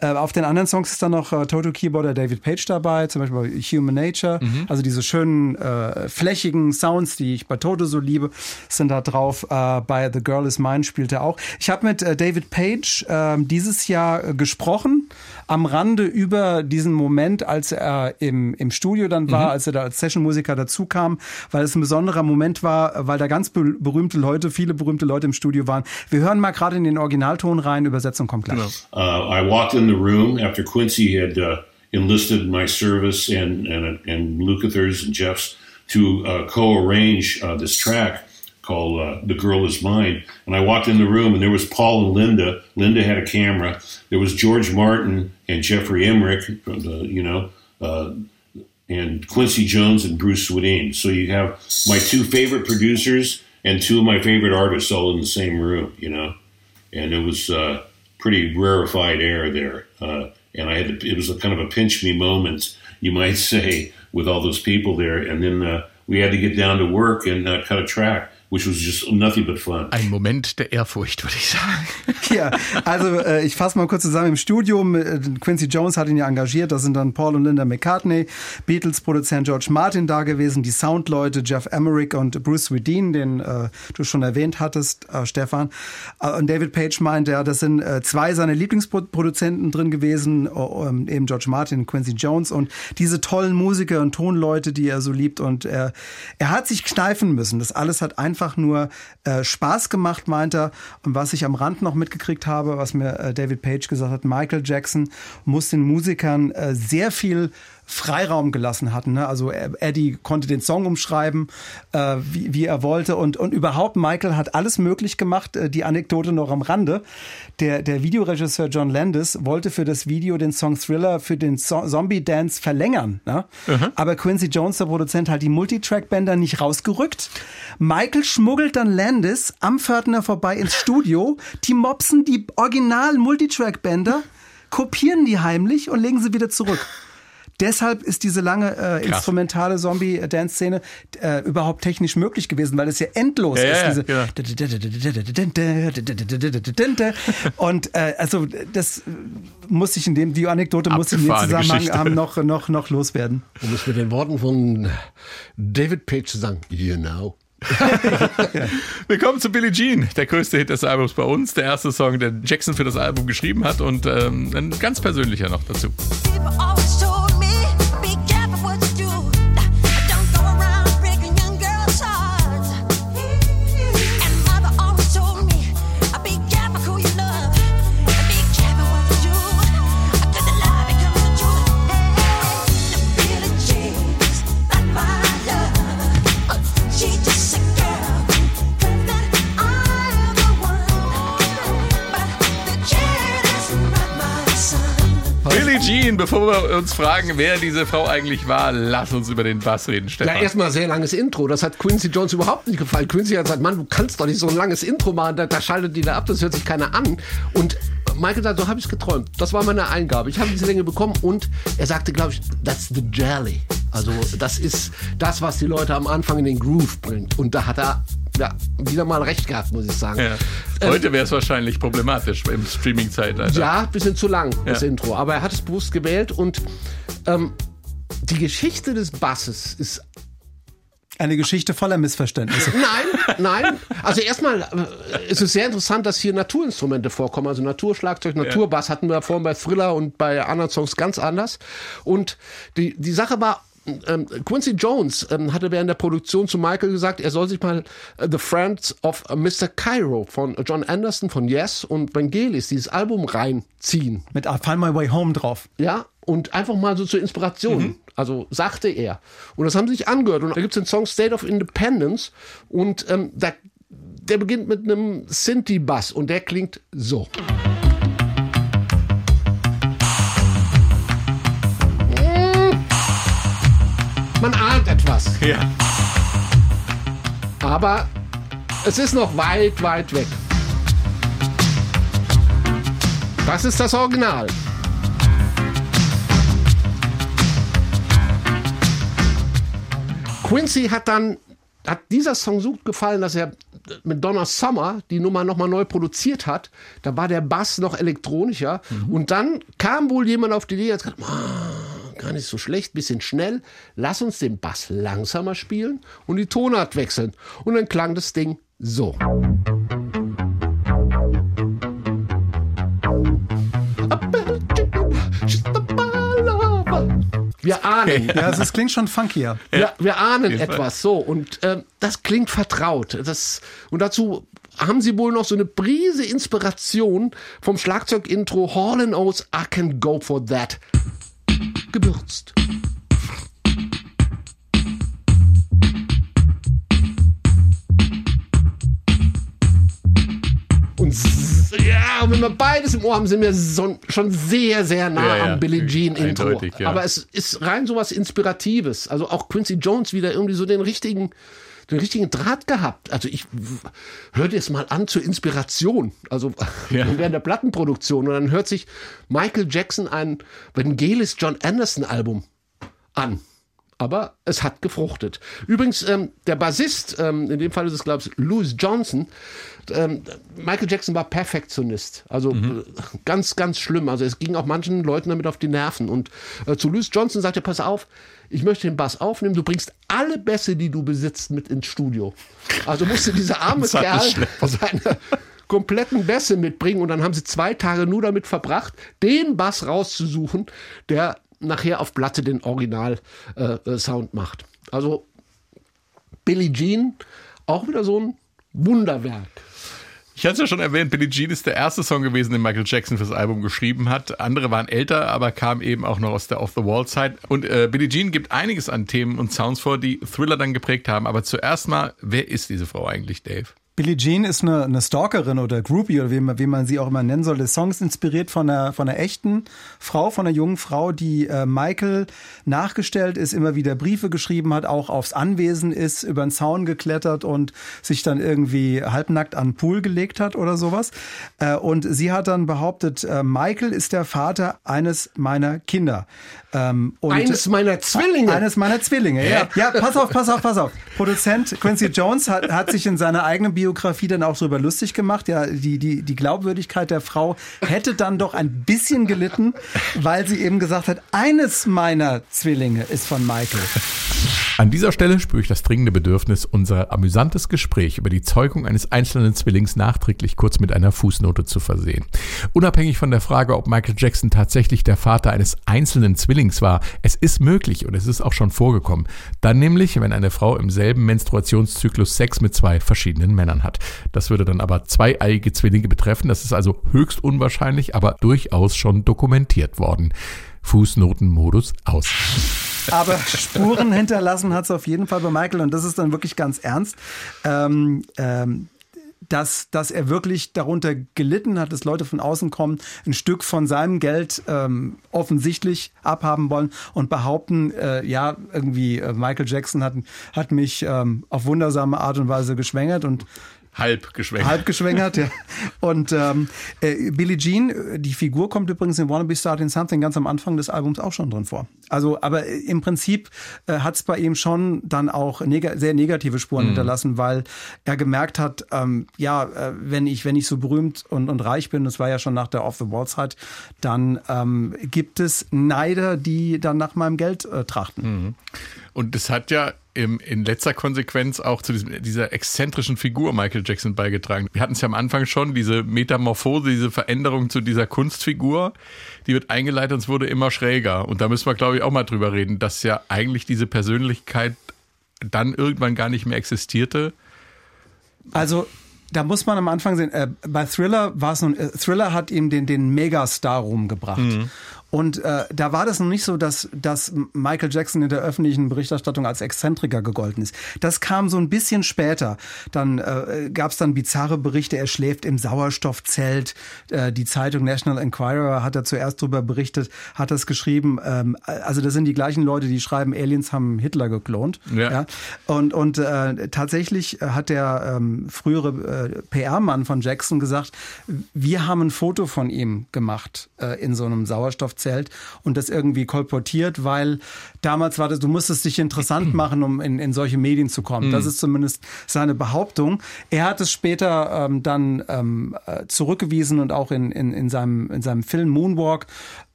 Äh, auf den anderen Songs ist dann noch äh, Toto-Keyboarder David Page dabei, zum Beispiel bei Human Nature. Also diese schönen äh, flächigen Sounds, die ich bei Toto so liebe, sind da drauf. Äh, bei The Girl Is Mine spielt er auch. Ich habe mit äh, David Page äh, dieses Jahr äh, gesprochen am Rande über diesen Moment, als er im, im Studio dann war, als er da als Session-Musiker dazu kam, weil es ein besonderer Moment war, weil da ganz be berühmte Leute, viele berühmte Leute im Studio waren. Wir hören mal gerade in den Originalton rein, Übersetzung kommt gleich. Uh, I walked in the room after Quincy had uh, enlisted my service and and, and Lukather's and Jeff's to uh, co-arrange uh, this track called uh, "The Girl Is Mine." And I walked in the room, and there was Paul and Linda. Linda had a camera. There was George Martin and Jeffrey Emmerich, the, you know. Uh, and Quincy Jones and Bruce Swedeen. So you have my two favorite producers and two of my favorite artists all in the same room, you know. And it was uh, pretty rarefied air there. Uh, and I had to, it was a kind of a pinch me moment, you might say, with all those people there. And then uh, we had to get down to work and uh, cut a track, which was just nothing but fun. Ein Moment der Ehrfurcht, würde ich sagen. Ja, also äh, ich fasse mal kurz zusammen. Im Studium, äh, Quincy Jones hat ihn ja engagiert, da sind dann Paul und Linda McCartney, Beatles-Produzent George Martin da gewesen, die Soundleute Jeff Emmerich und Bruce Swedeen, den äh, du schon erwähnt hattest, äh, Stefan. Äh, und David Page meint, ja, das sind äh, zwei seiner Lieblingsproduzenten drin gewesen, äh, eben George Martin und Quincy Jones und diese tollen Musiker und Tonleute, die er so liebt. Und er, er hat sich kneifen müssen. Das alles hat einfach nur äh, Spaß gemacht, meint er. Und was ich am Rand noch mitgekriegt habe, was mir äh, David Page gesagt hat, Michael Jackson muss den Musikern äh, sehr viel Freiraum gelassen hatten. Ne? Also Eddie konnte den Song umschreiben, äh, wie, wie er wollte. Und, und überhaupt, Michael hat alles möglich gemacht. Äh, die Anekdote noch am Rande. Der, der Videoregisseur John Landis wollte für das Video den Song Thriller für den so Zombie Dance verlängern. Ne? Aber Quincy Jones, der Produzent, hat die Multitrack-Bänder nicht rausgerückt. Michael schmuggelt dann Landis am Pförtner vorbei ins Studio. Die mopsen die originalen Multitrack-Bänder, kopieren die heimlich und legen sie wieder zurück. Deshalb ist diese lange äh, instrumentale Zombie-Dance-Szene äh, überhaupt technisch möglich gewesen, weil es ja endlos Ja, ja, ist. ja, Diese und äh, also das muss ich in dem die Anekdote muss ich in dem Zusammenhang Geschichte. noch noch noch loswerden. Um es mit den Worten von David Page zu sagen, you know. Wir kommen zu Billie Jean, der größte Hit des Albums bei uns, der erste Song, den Jackson für das Album geschrieben hat und ähm, ein ganz persönlicher noch dazu. Jean, bevor wir uns fragen, wer diese Frau eigentlich war, lass uns über den Bass reden, Ja, Stefan. erstmal sehr langes Intro. Das hat Quincy Jones überhaupt nicht gefallen. Quincy hat gesagt, Mann, du kannst doch nicht so ein langes Intro machen. Da, da schaltet die da ab, das hört sich keiner an. Und Michael sagt, so habe ich es geträumt. Das war meine Eingabe. Ich habe diese Länge bekommen und er sagte, glaube ich, that's the jelly. Also das ist das, was die Leute am Anfang in den Groove bringt. Und da hat er ja, wieder mal recht gehabt, muss ich sagen. ja. Heute wäre es wahrscheinlich problematisch im Streaming-Zeitalter. Ja, bisschen zu lang, das Ja. Intro. Aber er hat es bewusst gewählt und ähm, die Geschichte des Basses ist Eine Geschichte voller Missverständnisse. Nein, nein. Also erstmal äh, ist es sehr interessant, dass hier Naturinstrumente vorkommen. Also Naturschlagzeug, Naturbass hatten wir vorhin bei Thriller und bei anderen Songs ganz anders. Und die, die Sache war, ähm, Quincy Jones ähm, hatte während der Produktion zu Michael gesagt, er soll sich mal äh, The Friends of Mr. Cairo von John Anderson von Yes und Vangelis, dieses Album reinziehen. Mit I Find My Way Home drauf. Ja, und einfach mal so zur Inspiration. Also sagte er. Und das haben sie sich angehört. Und da gibt es den Song State of Independence. Und ähm, da, der beginnt mit einem Synthie-Bass und der klingt so. Man ahnt etwas. Ja. Aber es ist noch weit, weit weg. Das ist das Original. Quincy hat dann, hat dieser Song so gut gefallen, dass er mit Donna Summer die Nummer nochmal neu produziert hat. Da war der Bass noch elektronischer. Und dann kam wohl jemand auf die Idee, hat gesagt, "Ah, gar nicht so schlecht, bisschen schnell. Lass uns den Bass langsamer spielen und die Tonart wechseln. Und dann klang das Ding so. Wir ahnen. Ja, also es klingt schon funkier. Wir, wir ahnen jeden Fall. etwas so und ähm, das klingt vertraut. Das, und dazu haben sie wohl noch so eine Prise Inspiration vom Schlagzeugintro Hall Oates I Can Go For That gewürzt. Und ja, und wenn wir beides im Ohr haben, sind wir so, schon sehr, sehr nah Ja, ja. am Billie Jean Intro. Ja. Aber es ist rein so was Inspiratives. Also auch Quincy Jones wieder irgendwie so den richtigen, den richtigen Draht gehabt. Also ich hör dir es mal an zur Inspiration. Also Ja. während der Plattenproduktion. Und dann hört sich Michael Jackson ein Vangelis John Anderson Album an. Aber es hat gefruchtet. Übrigens, ähm, der Bassist, ähm, in dem Fall ist es, glaube ich, Louis Johnson, ähm, Michael Jackson war Perfektionist. Also äh, ganz, ganz schlimm. Also es ging auch manchen Leuten damit auf die Nerven. Und äh, zu Louis Johnson sagte er, pass auf, ich möchte den Bass aufnehmen, du bringst alle Bässe, die du besitzt, mit ins Studio. Also musste dieser arme Kerl seine kompletten Bässe mitbringen und dann haben sie zwei Tage nur damit verbracht, den Bass rauszusuchen, der nachher auf Platte den Original-Sound äh, äh, macht. Also Billie Jean, auch wieder so ein Wunderwerk. Ich hatte es ja schon erwähnt, Billie Jean ist der erste Song gewesen, den Michael Jackson fürs Album geschrieben hat. Andere waren älter, aber kamen eben auch noch aus der Off-the-Wall-Zeit. Und äh, Billie Jean gibt einiges an Themen und Sounds vor, die Thriller dann geprägt haben. Aber zuerst mal, wer ist diese Frau eigentlich, Dave? Billie Jean ist eine, eine Stalkerin oder Groupie oder wie man, wie man sie auch immer nennen soll. Der Song ist inspiriert von einer, von einer echten Frau, von einer jungen Frau, die äh, Michael nachgestellt ist, immer wieder Briefe geschrieben hat, auch aufs Anwesen ist, über den Zaun geklettert und sich dann irgendwie halbnackt an den Pool gelegt hat oder sowas. Äh, und sie hat dann behauptet, äh, Michael ist der Vater eines meiner Kinder. Ähm, und Eines meiner Zwillinge. Eines meiner Zwillinge, ja. Ja, pass auf, pass auf, pass auf. Produzent Quincy Jones hat, hat sich in seiner eigenen Biografie dann auch darüber lustig gemacht. Ja, die, die, die Glaubwürdigkeit der Frau hätte dann doch ein bisschen gelitten, weil sie eben gesagt hat, eines meiner Zwillinge ist von Michael. An dieser Stelle spüre ich das dringende Bedürfnis, unser amüsantes Gespräch über die Zeugung eines einzelnen Zwillings nachträglich kurz mit einer Fußnote zu versehen. Unabhängig von der Frage, ob Michael Jackson tatsächlich der Vater eines einzelnen Zwillings war, es ist möglich und es ist auch schon vorgekommen. Dann nämlich, wenn eine Frau im selben Menstruationszyklus Sex mit zwei verschiedenen Männern hat. Das würde dann aber zweieiige Zwillinge betreffen. Das ist also höchst unwahrscheinlich, aber durchaus schon dokumentiert worden. Fußnotenmodus aus. Aber Spuren hinterlassen hat es auf jeden Fall bei Michael und das ist dann wirklich ganz ernst. Ähm, ähm, dass, dass er wirklich darunter gelitten hat, dass Leute von außen kommen, ein Stück von seinem Geld ähm, offensichtlich abhaben wollen und behaupten, äh, ja, irgendwie äh, Michael Jackson hat, hat mich ähm, auf wundersame Art und Weise geschwängert und Halb geschwenkt. halb geschwängert, ja. Und ähm, äh, Billie Jean, die Figur kommt übrigens in Wanna Be Starting Something ganz am Anfang des Albums auch schon drin vor. Also, aber äh, im Prinzip äh, hat es bei ihm schon dann auch neg sehr negative Spuren hinterlassen, weil er gemerkt hat, ähm, ja, äh, wenn ich wenn ich so berühmt und, und reich bin, das war ja schon nach der Off the Wall Zeit, dann ähm, gibt es Neider, die dann nach meinem Geld äh, trachten. Und das hat ja im, in letzter Konsequenz auch zu diesem, dieser exzentrischen Figur Michael Jackson beigetragen. Wir hatten es ja am Anfang schon, diese Metamorphose, diese Veränderung zu dieser Kunstfigur, die wird eingeleitet und es wurde immer schräger. Und da müssen wir, glaube ich, auch mal drüber reden, dass ja eigentlich diese Persönlichkeit dann irgendwann gar nicht mehr existierte. Also da muss man am Anfang sehen, äh, bei Thriller war es nun, äh, Thriller hat ihm den, den Megastar-Ruhm gebracht. Und äh, da war das noch nicht so, dass, dass Michael Jackson in der öffentlichen Berichterstattung als Exzentriker gegolten ist. Das kam so ein bisschen später. Dann äh, gab es dann bizarre Berichte, er schläft im Sauerstoffzelt. Äh, die Zeitung National Enquirer hat da zuerst drüber berichtet, hat das geschrieben. Ähm, also das sind die gleichen Leute, die schreiben, Aliens haben Hitler geklont. Ja. Und, und äh, tatsächlich hat der ähm, frühere äh, PR-Mann von Jackson gesagt, wir haben ein Foto von ihm gemacht äh, in so einem Sauerstoffzelt und das irgendwie kolportiert, weil damals war das, du musstest dich interessant machen, um in, in solche Medien zu kommen. Das ist zumindest seine Behauptung. Er hat es später ähm, dann ähm, äh, zurückgewiesen und auch in, in, in, seinem, in seinem Film Moonwalk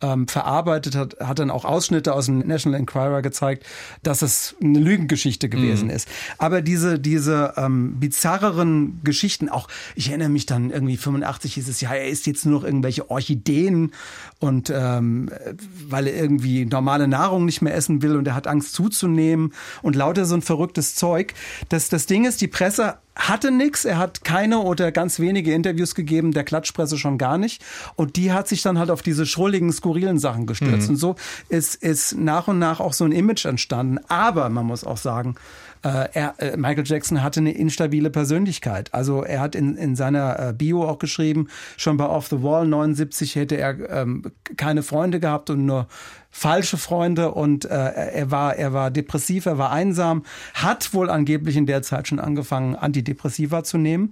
ähm, verarbeitet hat, hat dann auch Ausschnitte aus dem National Enquirer gezeigt, dass es eine Lügengeschichte gewesen ist. Aber diese, diese ähm, bizarreren Geschichten, auch ich erinnere mich dann irgendwie 85 hieß es ja, er isst jetzt nur noch irgendwelche Orchideen und ähm, weil er irgendwie normale Nahrung nicht mehr essen will und er hat Angst zuzunehmen und lauter so ein verrücktes Zeug. Das, das Ding ist, die Presse hatte nix, er hat keine oder ganz wenige Interviews gegeben, der Klatschpresse schon gar nicht. Und die hat sich dann halt auf diese schrulligen, skurrilen Sachen gestürzt. Und so ist, ist nach und nach auch so ein Image entstanden. Aber man muss auch sagen, er, äh, Michael Jackson hatte eine instabile Persönlichkeit. Also er hat in, in seiner äh, Bio auch geschrieben, schon bei Off the Wall 79 hätte er ähm, keine Freunde gehabt und nur falsche Freunde und äh, er war er war depressiv, er war einsam, hat wohl angeblich in der Zeit schon angefangen Antidepressiva zu nehmen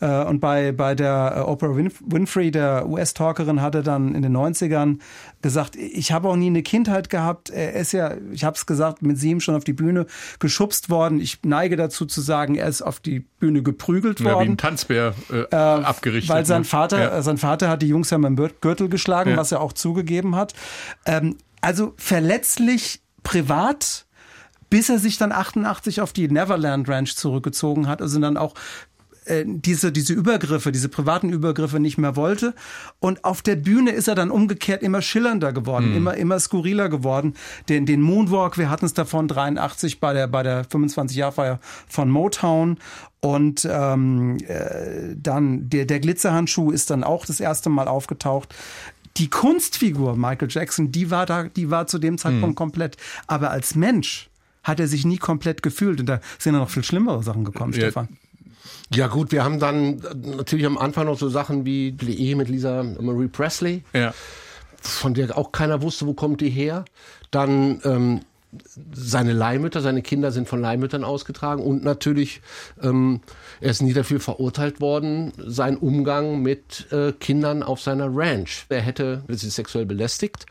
äh, und bei bei der äh, Oprah Winf Winfrey, der US-Talkerin, hatte dann in den 90ern gesagt, ich habe auch nie eine Kindheit gehabt. Er ist ja, ich habe es gesagt, mit sieben schon auf die Bühne geschubst worden. Ich neige dazu zu sagen, er ist auf die Bühne geprügelt Ja, wie worden. ein Tanzbär äh, abgerichtet. Weil sein ne? Vater, Ja. äh, sein Vater hat die Jungs ja mit dem Gürtel geschlagen, Ja. was er auch zugegeben hat. Ähm, also verletzlich privat, bis er sich dann 88 auf die Neverland Ranch zurückgezogen hat, also dann auch äh, diese, diese Übergriffe, diese privaten Übergriffe nicht mehr wollte. Und auf der Bühne ist er dann umgekehrt immer schillernder geworden, immer, immer skurriler geworden. Den, den Moonwalk, wir hatten es davon 83 bei der, bei der 25-Jahr-Feier von Motown. Und ähm, äh, dann der, der Glitzerhandschuh ist dann auch das erste Mal aufgetaucht. Die Kunstfigur Michael Jackson, die war da, die war zu dem Zeitpunkt komplett. Aber als Mensch hat er sich nie komplett gefühlt. Und da sind dann noch viel schlimmere Sachen gekommen, Ja. Stefan. Ja gut, wir haben dann äh, natürlich am Anfang noch so Sachen wie die Ehe mit Lisa Marie Presley, Ja. von der auch keiner wusste, wo kommt die her. Dann ähm, seine Leihmütter, seine Kinder sind von Leihmüttern ausgetragen und natürlich, ähm, er ist nie dafür verurteilt worden, sein Umgang mit äh, Kindern auf seiner Ranch. Er hätte sie sexuell belästigt.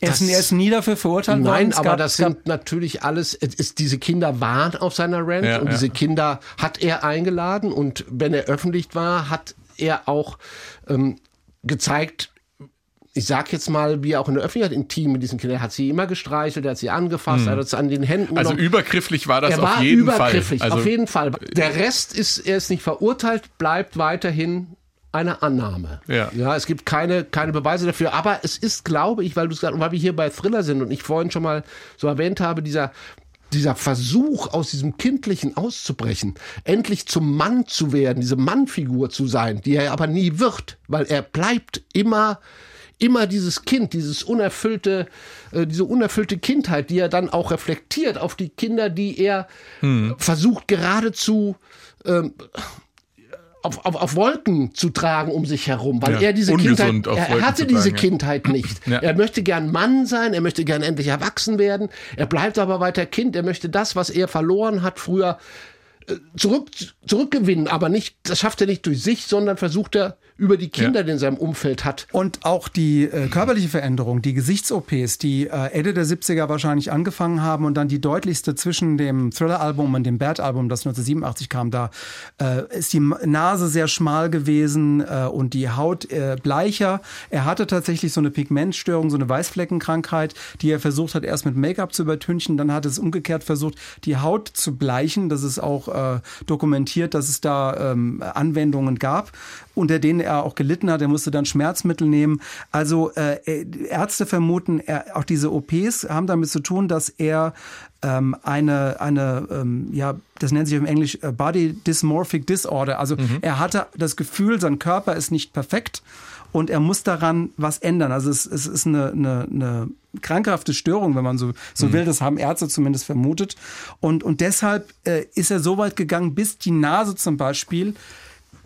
Er ist, er ist nie dafür verurteilt worden. Nein, Es aber gab- das es sind natürlich alles, es ist, diese Kinder waren auf seiner Ranch Ja, und ja. diese Kinder hat er eingeladen und wenn er öffentlich war, hat er auch ähm, gezeigt, ich sag jetzt mal, wie er auch in der Öffentlichkeit intim mit diesen Kindern, er hat sie immer gestreichelt, er hat sie angefasst, er hat sie an den Händen Also genommen. übergrifflich war das er auf war jeden übergrifflich, Fall. Also, auf jeden Fall. Der Rest ist, er ist nicht verurteilt, bleibt weiterhin eine Annahme. Ja. ja, es gibt keine, keine Beweise dafür, aber es ist, glaube ich, weil du es gerade, weil wir hier bei Thriller sind und ich vorhin schon mal so erwähnt habe, dieser dieser Versuch, aus diesem Kindlichen auszubrechen, endlich zum Mann zu werden, diese Mannfigur zu sein, die er aber nie wird, weil er bleibt immer immer dieses Kind, dieses unerfüllte, äh, diese unerfüllte Kindheit, die er dann auch reflektiert auf die Kinder, die er versucht geradezu ähm, auf, auf, auf Wolken zu tragen um sich herum, weil Ja, er diese Kindheit, er Wolken hatte diese tragen, ja. Kindheit nicht. Ja. Er möchte gern Mann sein, er möchte gern endlich erwachsen werden, er bleibt aber weiter Kind, er möchte das, was er verloren hat früher, äh, zurück, zurückgewinnen, aber nicht, das schafft er nicht durch sich, sondern versucht er über die Kinder, die er in seinem Umfeld hat. Und auch die äh, körperliche Veränderung, die Gesichts-OPs, die äh, Ende der 70er wahrscheinlich angefangen haben und dann die deutlichste zwischen dem Thriller-Album und dem Bad-Album, das 1987 kam, da äh, ist die Nase sehr schmal gewesen äh, und die Haut äh, bleicher. Er hatte tatsächlich so eine Pigmentstörung, so eine Weißfleckenkrankheit, die er versucht hat, erst mit Make-up zu übertünchen. Dann hat es umgekehrt versucht, die Haut zu bleichen. Das ist auch äh, dokumentiert, dass es da ähm, Anwendungen gab, unter denen er auch gelitten hat. Er musste dann Schmerzmittel nehmen. Also äh, Ärzte vermuten, er, auch diese OPs haben damit zu tun, dass er ähm, eine, eine ähm, ja, das nennt sich im Englisch äh, Body Dysmorphic Disorder. Also er hatte das Gefühl, sein Körper ist nicht perfekt und er muss daran was ändern. Also es, es ist eine, eine, eine krankhafte Störung, wenn man so, so will. Das haben Ärzte zumindest vermutet. Und, und deshalb äh, ist er so weit gegangen, bis die Nase zum Beispiel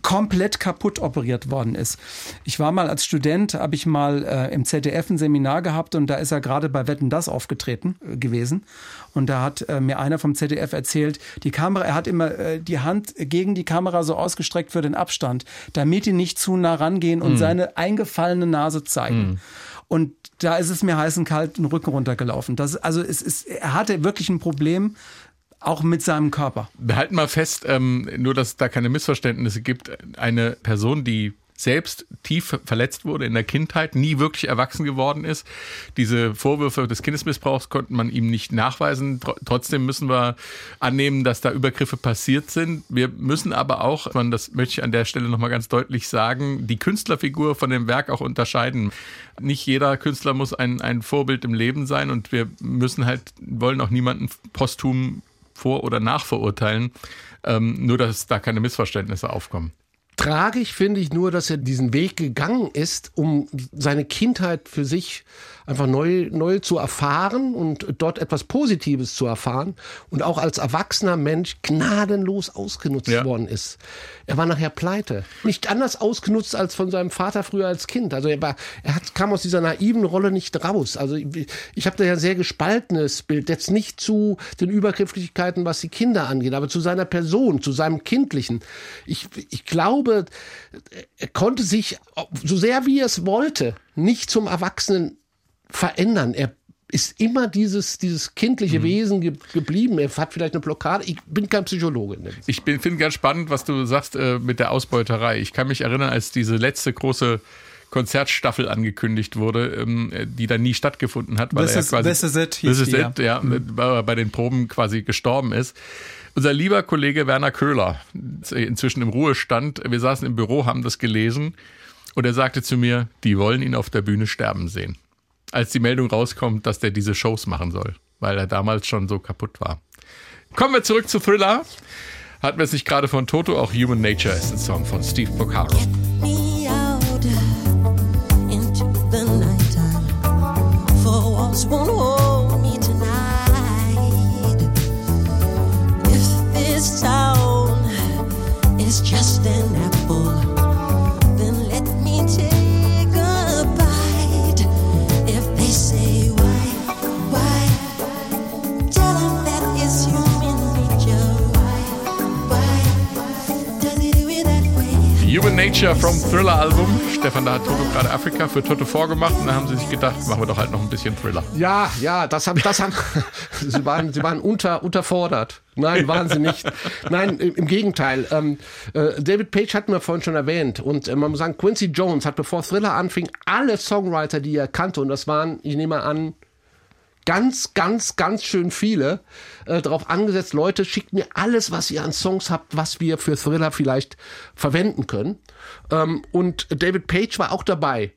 komplett kaputt operiert worden ist. Ich war mal als Student, habe ich mal äh, im ZDF ein Seminar gehabt und da ist er gerade bei Wetten das aufgetreten äh, gewesen und da hat äh, mir einer vom ZDF erzählt, die Kamera, er hat immer äh, die Hand gegen die Kamera so ausgestreckt für den Abstand, damit die nicht zu nah rangehen und seine eingefallene Nase zeigen. Und da ist es mir heiß und kalt den Rücken runtergelaufen. Das, also es ist, er hatte wirklich ein Problem, auch mit seinem Körper. Wir halten mal fest, ähm, nur dass es da keine Missverständnisse gibt. Eine Person, die selbst tief verletzt wurde in der Kindheit, nie wirklich erwachsen geworden ist. Diese Vorwürfe des Kindesmissbrauchs konnte man ihm nicht nachweisen. Tr trotzdem müssen wir annehmen, dass da Übergriffe passiert sind. Wir müssen aber auch, das möchte ich an der Stelle nochmal ganz deutlich sagen, die Künstlerfigur von dem Werk auch unterscheiden. Nicht jeder Künstler muss ein, ein Vorbild im Leben sein und wir müssen halt, wollen auch niemanden posthum vor- oder nachverurteilen, ähm, nur dass da keine Missverständnisse aufkommen. Tragisch finde ich nur, dass er diesen Weg gegangen ist, um seine Kindheit für sich einfach neu, neu zu erfahren und dort etwas Positives zu erfahren und auch als erwachsener Mensch gnadenlos ausgenutzt Ja. worden ist. Er war nachher pleite. Nicht anders ausgenutzt als von seinem Vater früher als Kind. Also er war, er hat, kam aus dieser naiven Rolle nicht raus. Also ich, ich habe da ja ein sehr gespaltenes Bild. Jetzt nicht zu den Übergrifflichkeiten, was die Kinder angeht, aber zu seiner Person, zu seinem Kindlichen. Ich, ich glaube, er konnte sich, so sehr wie er es wollte, nicht zum Erwachsenen verändern. Er ist immer dieses, dieses kindliche Wesen ge geblieben. Er hat vielleicht eine Blockade. Ich bin kein Psychologe. Ich bin- finde ganz spannend, was du sagst äh, mit der Ausbeuterei. Ich kann mich erinnern, als diese letzte große Konzertstaffel angekündigt wurde, ähm, äh, die dann nie stattgefunden hat, weil This er is- quasi This is it This is it, ja, weil er bei den Proben quasi gestorben ist. Unser lieber Kollege Werner Köhler, inzwischen im Ruhestand, wir saßen im Büro, haben das gelesen und er sagte zu mir, die wollen ihn auf der Bühne sterben sehen. Als die Meldung rauskommt, dass der diese Shows machen soll, weil er damals schon so kaputt war. Kommen wir zurück zu Thriller. Hatten wir es nicht gerade von Toto, auch Human Nature ist ein Song von Steve Porcaro. me out into won't Nature vom Thriller-Album. Stefan, da hat Toto gerade Afrika für Toto vorgemacht und da haben sie sich gedacht, machen wir doch halt noch ein bisschen Thriller. Ja, ja, das haben, das haben, sie waren, sie waren unter, unterfordert. Nein, waren sie nicht. Nein, im, im Gegenteil. Ähm, äh, David Page hatten wir vorhin schon erwähnt und äh, man muss sagen, Quincy Jones hat, bevor Thriller anfing, alle Songwriter, die er kannte, und das waren, ich nehme an, ganz, ganz, ganz schön viele äh, darauf angesetzt, Leute, schickt mir alles, was ihr an Songs habt, was wir für Thriller vielleicht verwenden können. Ähm, und David Page war auch dabei,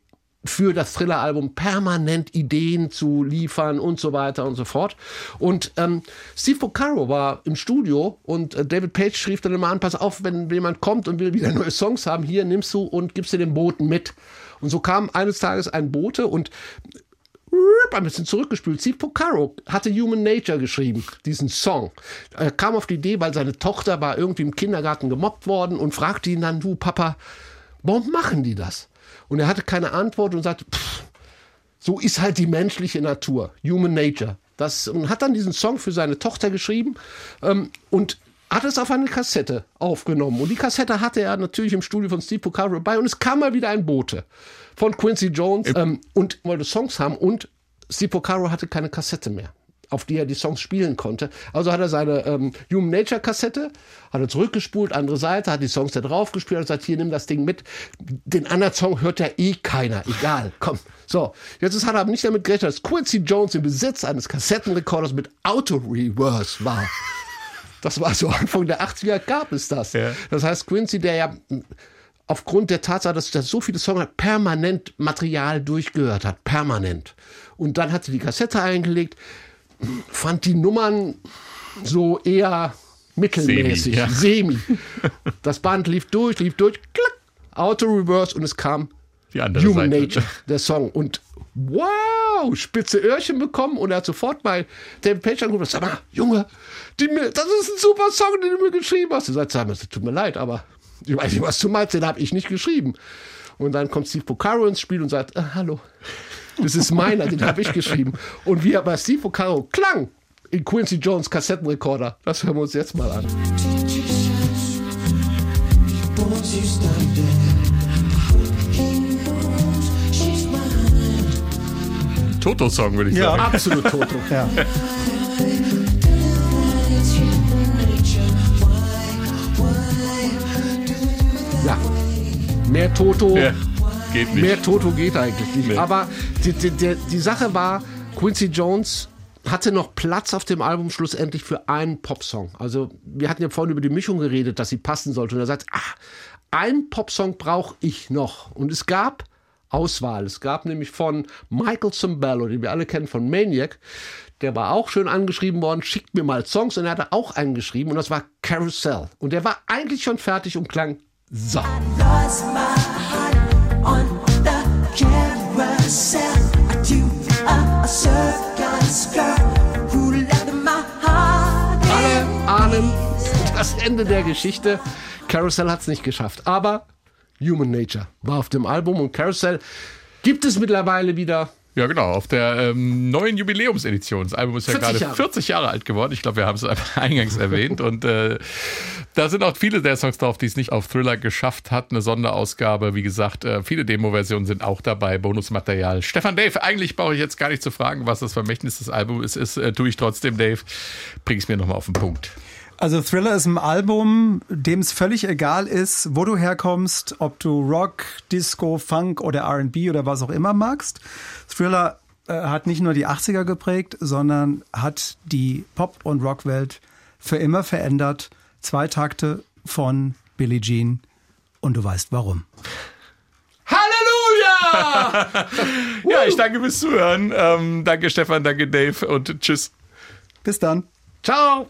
für das Thriller-Album permanent Ideen zu liefern und so weiter und so fort. Und ähm, Steve Porcaro war im Studio und äh, David Page schrieb dann immer an, pass auf, wenn jemand kommt und will wieder neue Songs haben, hier nimmst du und gibst dir den Boten mit. Und so kam eines Tages ein Bote und ein bisschen zurückgespült. Steve Porcaro hatte Human Nature geschrieben, diesen Song. Er kam auf die Idee, weil seine Tochter war irgendwie im Kindergarten gemobbt worden und fragte ihn dann, du Papa, warum machen die das? Und er hatte keine Antwort und sagte, pff, so ist halt die menschliche Natur, Human Nature. Das, und hat dann diesen Song für seine Tochter geschrieben ähm, und hat es auf eine Kassette aufgenommen. Und die Kassette hatte er natürlich im Studio von Steve Porcaro dabei. Und es kam mal wieder ein Bote von Quincy Jones ähm, und wollte Songs haben. Und Steve Porcaro hatte keine Kassette mehr auf die er die Songs spielen konnte. Also hat er seine ähm, Human Nature Kassette, hat er zurückgespult, andere Seite, hat die Songs da drauf gespielt und sagt, hier, nimm das Ding mit. Den anderen Song hört ja eh keiner. Egal, komm. So, jetzt ist, hat er aber nicht damit gerechnet, dass Quincy Jones im Besitz eines Kassettenrekorders mit Auto-Reverse war. Das war so Anfang der 80er gab es das. Ja. Das heißt, Quincy, der ja aufgrund der Tatsache, dass er so viele Songs hat, permanent Material durchgehört hat. Permanent. Und dann hat sie die Kassette eingelegt, fand die Nummern so eher mittelmäßig, Semi, ja. semi. Das Band lief durch, lief durch, klack, Auto-Reverse und es kam Die andere Human Seite. Nature, der Song. Und wow, spitze Öhrchen bekommen und er hat sofort bei David Page angerufen sag mal, Junge, die, das ist ein super Song, den du mir geschrieben hast. Er sagt, tut mir leid, aber ich weiß nicht, was du meinst, den habe ich nicht geschrieben. Und dann kommt Steve Porcaro ins Spiel und sagt, äh, hallo, das ist meiner, den habe ich geschrieben. Und wie er bei Steve Porcaro klang in Quincy Jones Kassettenrekorder, das hören wir uns jetzt mal an. Toto-Song, würde ich Ja. sagen. Absolut Toto. Ja. Ja. Mehr Toto. Ja, geht nicht. Mehr Toto geht eigentlich nicht. Nee. Aber die, die, die, Sache war, Quincy Jones hatte noch Platz auf dem Album schlussendlich für einen Popsong. Also wir hatten ja vorhin über die Mischung geredet, dass sie passen sollte. Und er sagt, ah, einen Popsong brauche ich noch. Und es gab Auswahl. Es gab nämlich von Michael Cimbello, den wir alle kennen von Maniac, der war auch schön angeschrieben worden, schickt mir mal Songs und er hatte auch einen geschrieben und das war Carousel. Und der war eigentlich schon fertig und klang so. Alle ahnen das Ende der Geschichte. Carousel hat es nicht geschafft. Aber Human Nature war auf dem Album und Carousel gibt es mittlerweile wieder. Ja, genau, auf der ähm, neuen Jubiläumsedition. Das Album ist ja 40 gerade Jahre. 40 Jahre alt geworden. Ich glaube, wir haben es eingangs erwähnt. Und äh, da sind auch viele der Songs drauf, die es nicht auf Thriller geschafft hat. Eine Sonderausgabe, wie gesagt, äh, viele Demo-Versionen sind auch dabei, Bonusmaterial. Stefan Dave, eigentlich brauche ich jetzt gar nicht zu fragen, was das Vermächtnis des Albums ist. Äh, tue ich trotzdem, Dave. Bring es mir nochmal auf den Punkt. Also Thriller ist ein Album, dem es völlig egal ist, wo du herkommst, ob du Rock, Disco, Funk oder R&B oder was auch immer magst. Thriller äh, hat nicht nur die 80er geprägt, sondern hat die Pop- und Rockwelt für immer verändert. Zwei Takte von Billie Jean und du weißt warum. Halleluja! Ja, ich danke fürs Zuhören. Ähm, danke, Stefan, danke, Dave und tschüss. Bis dann. Ciao!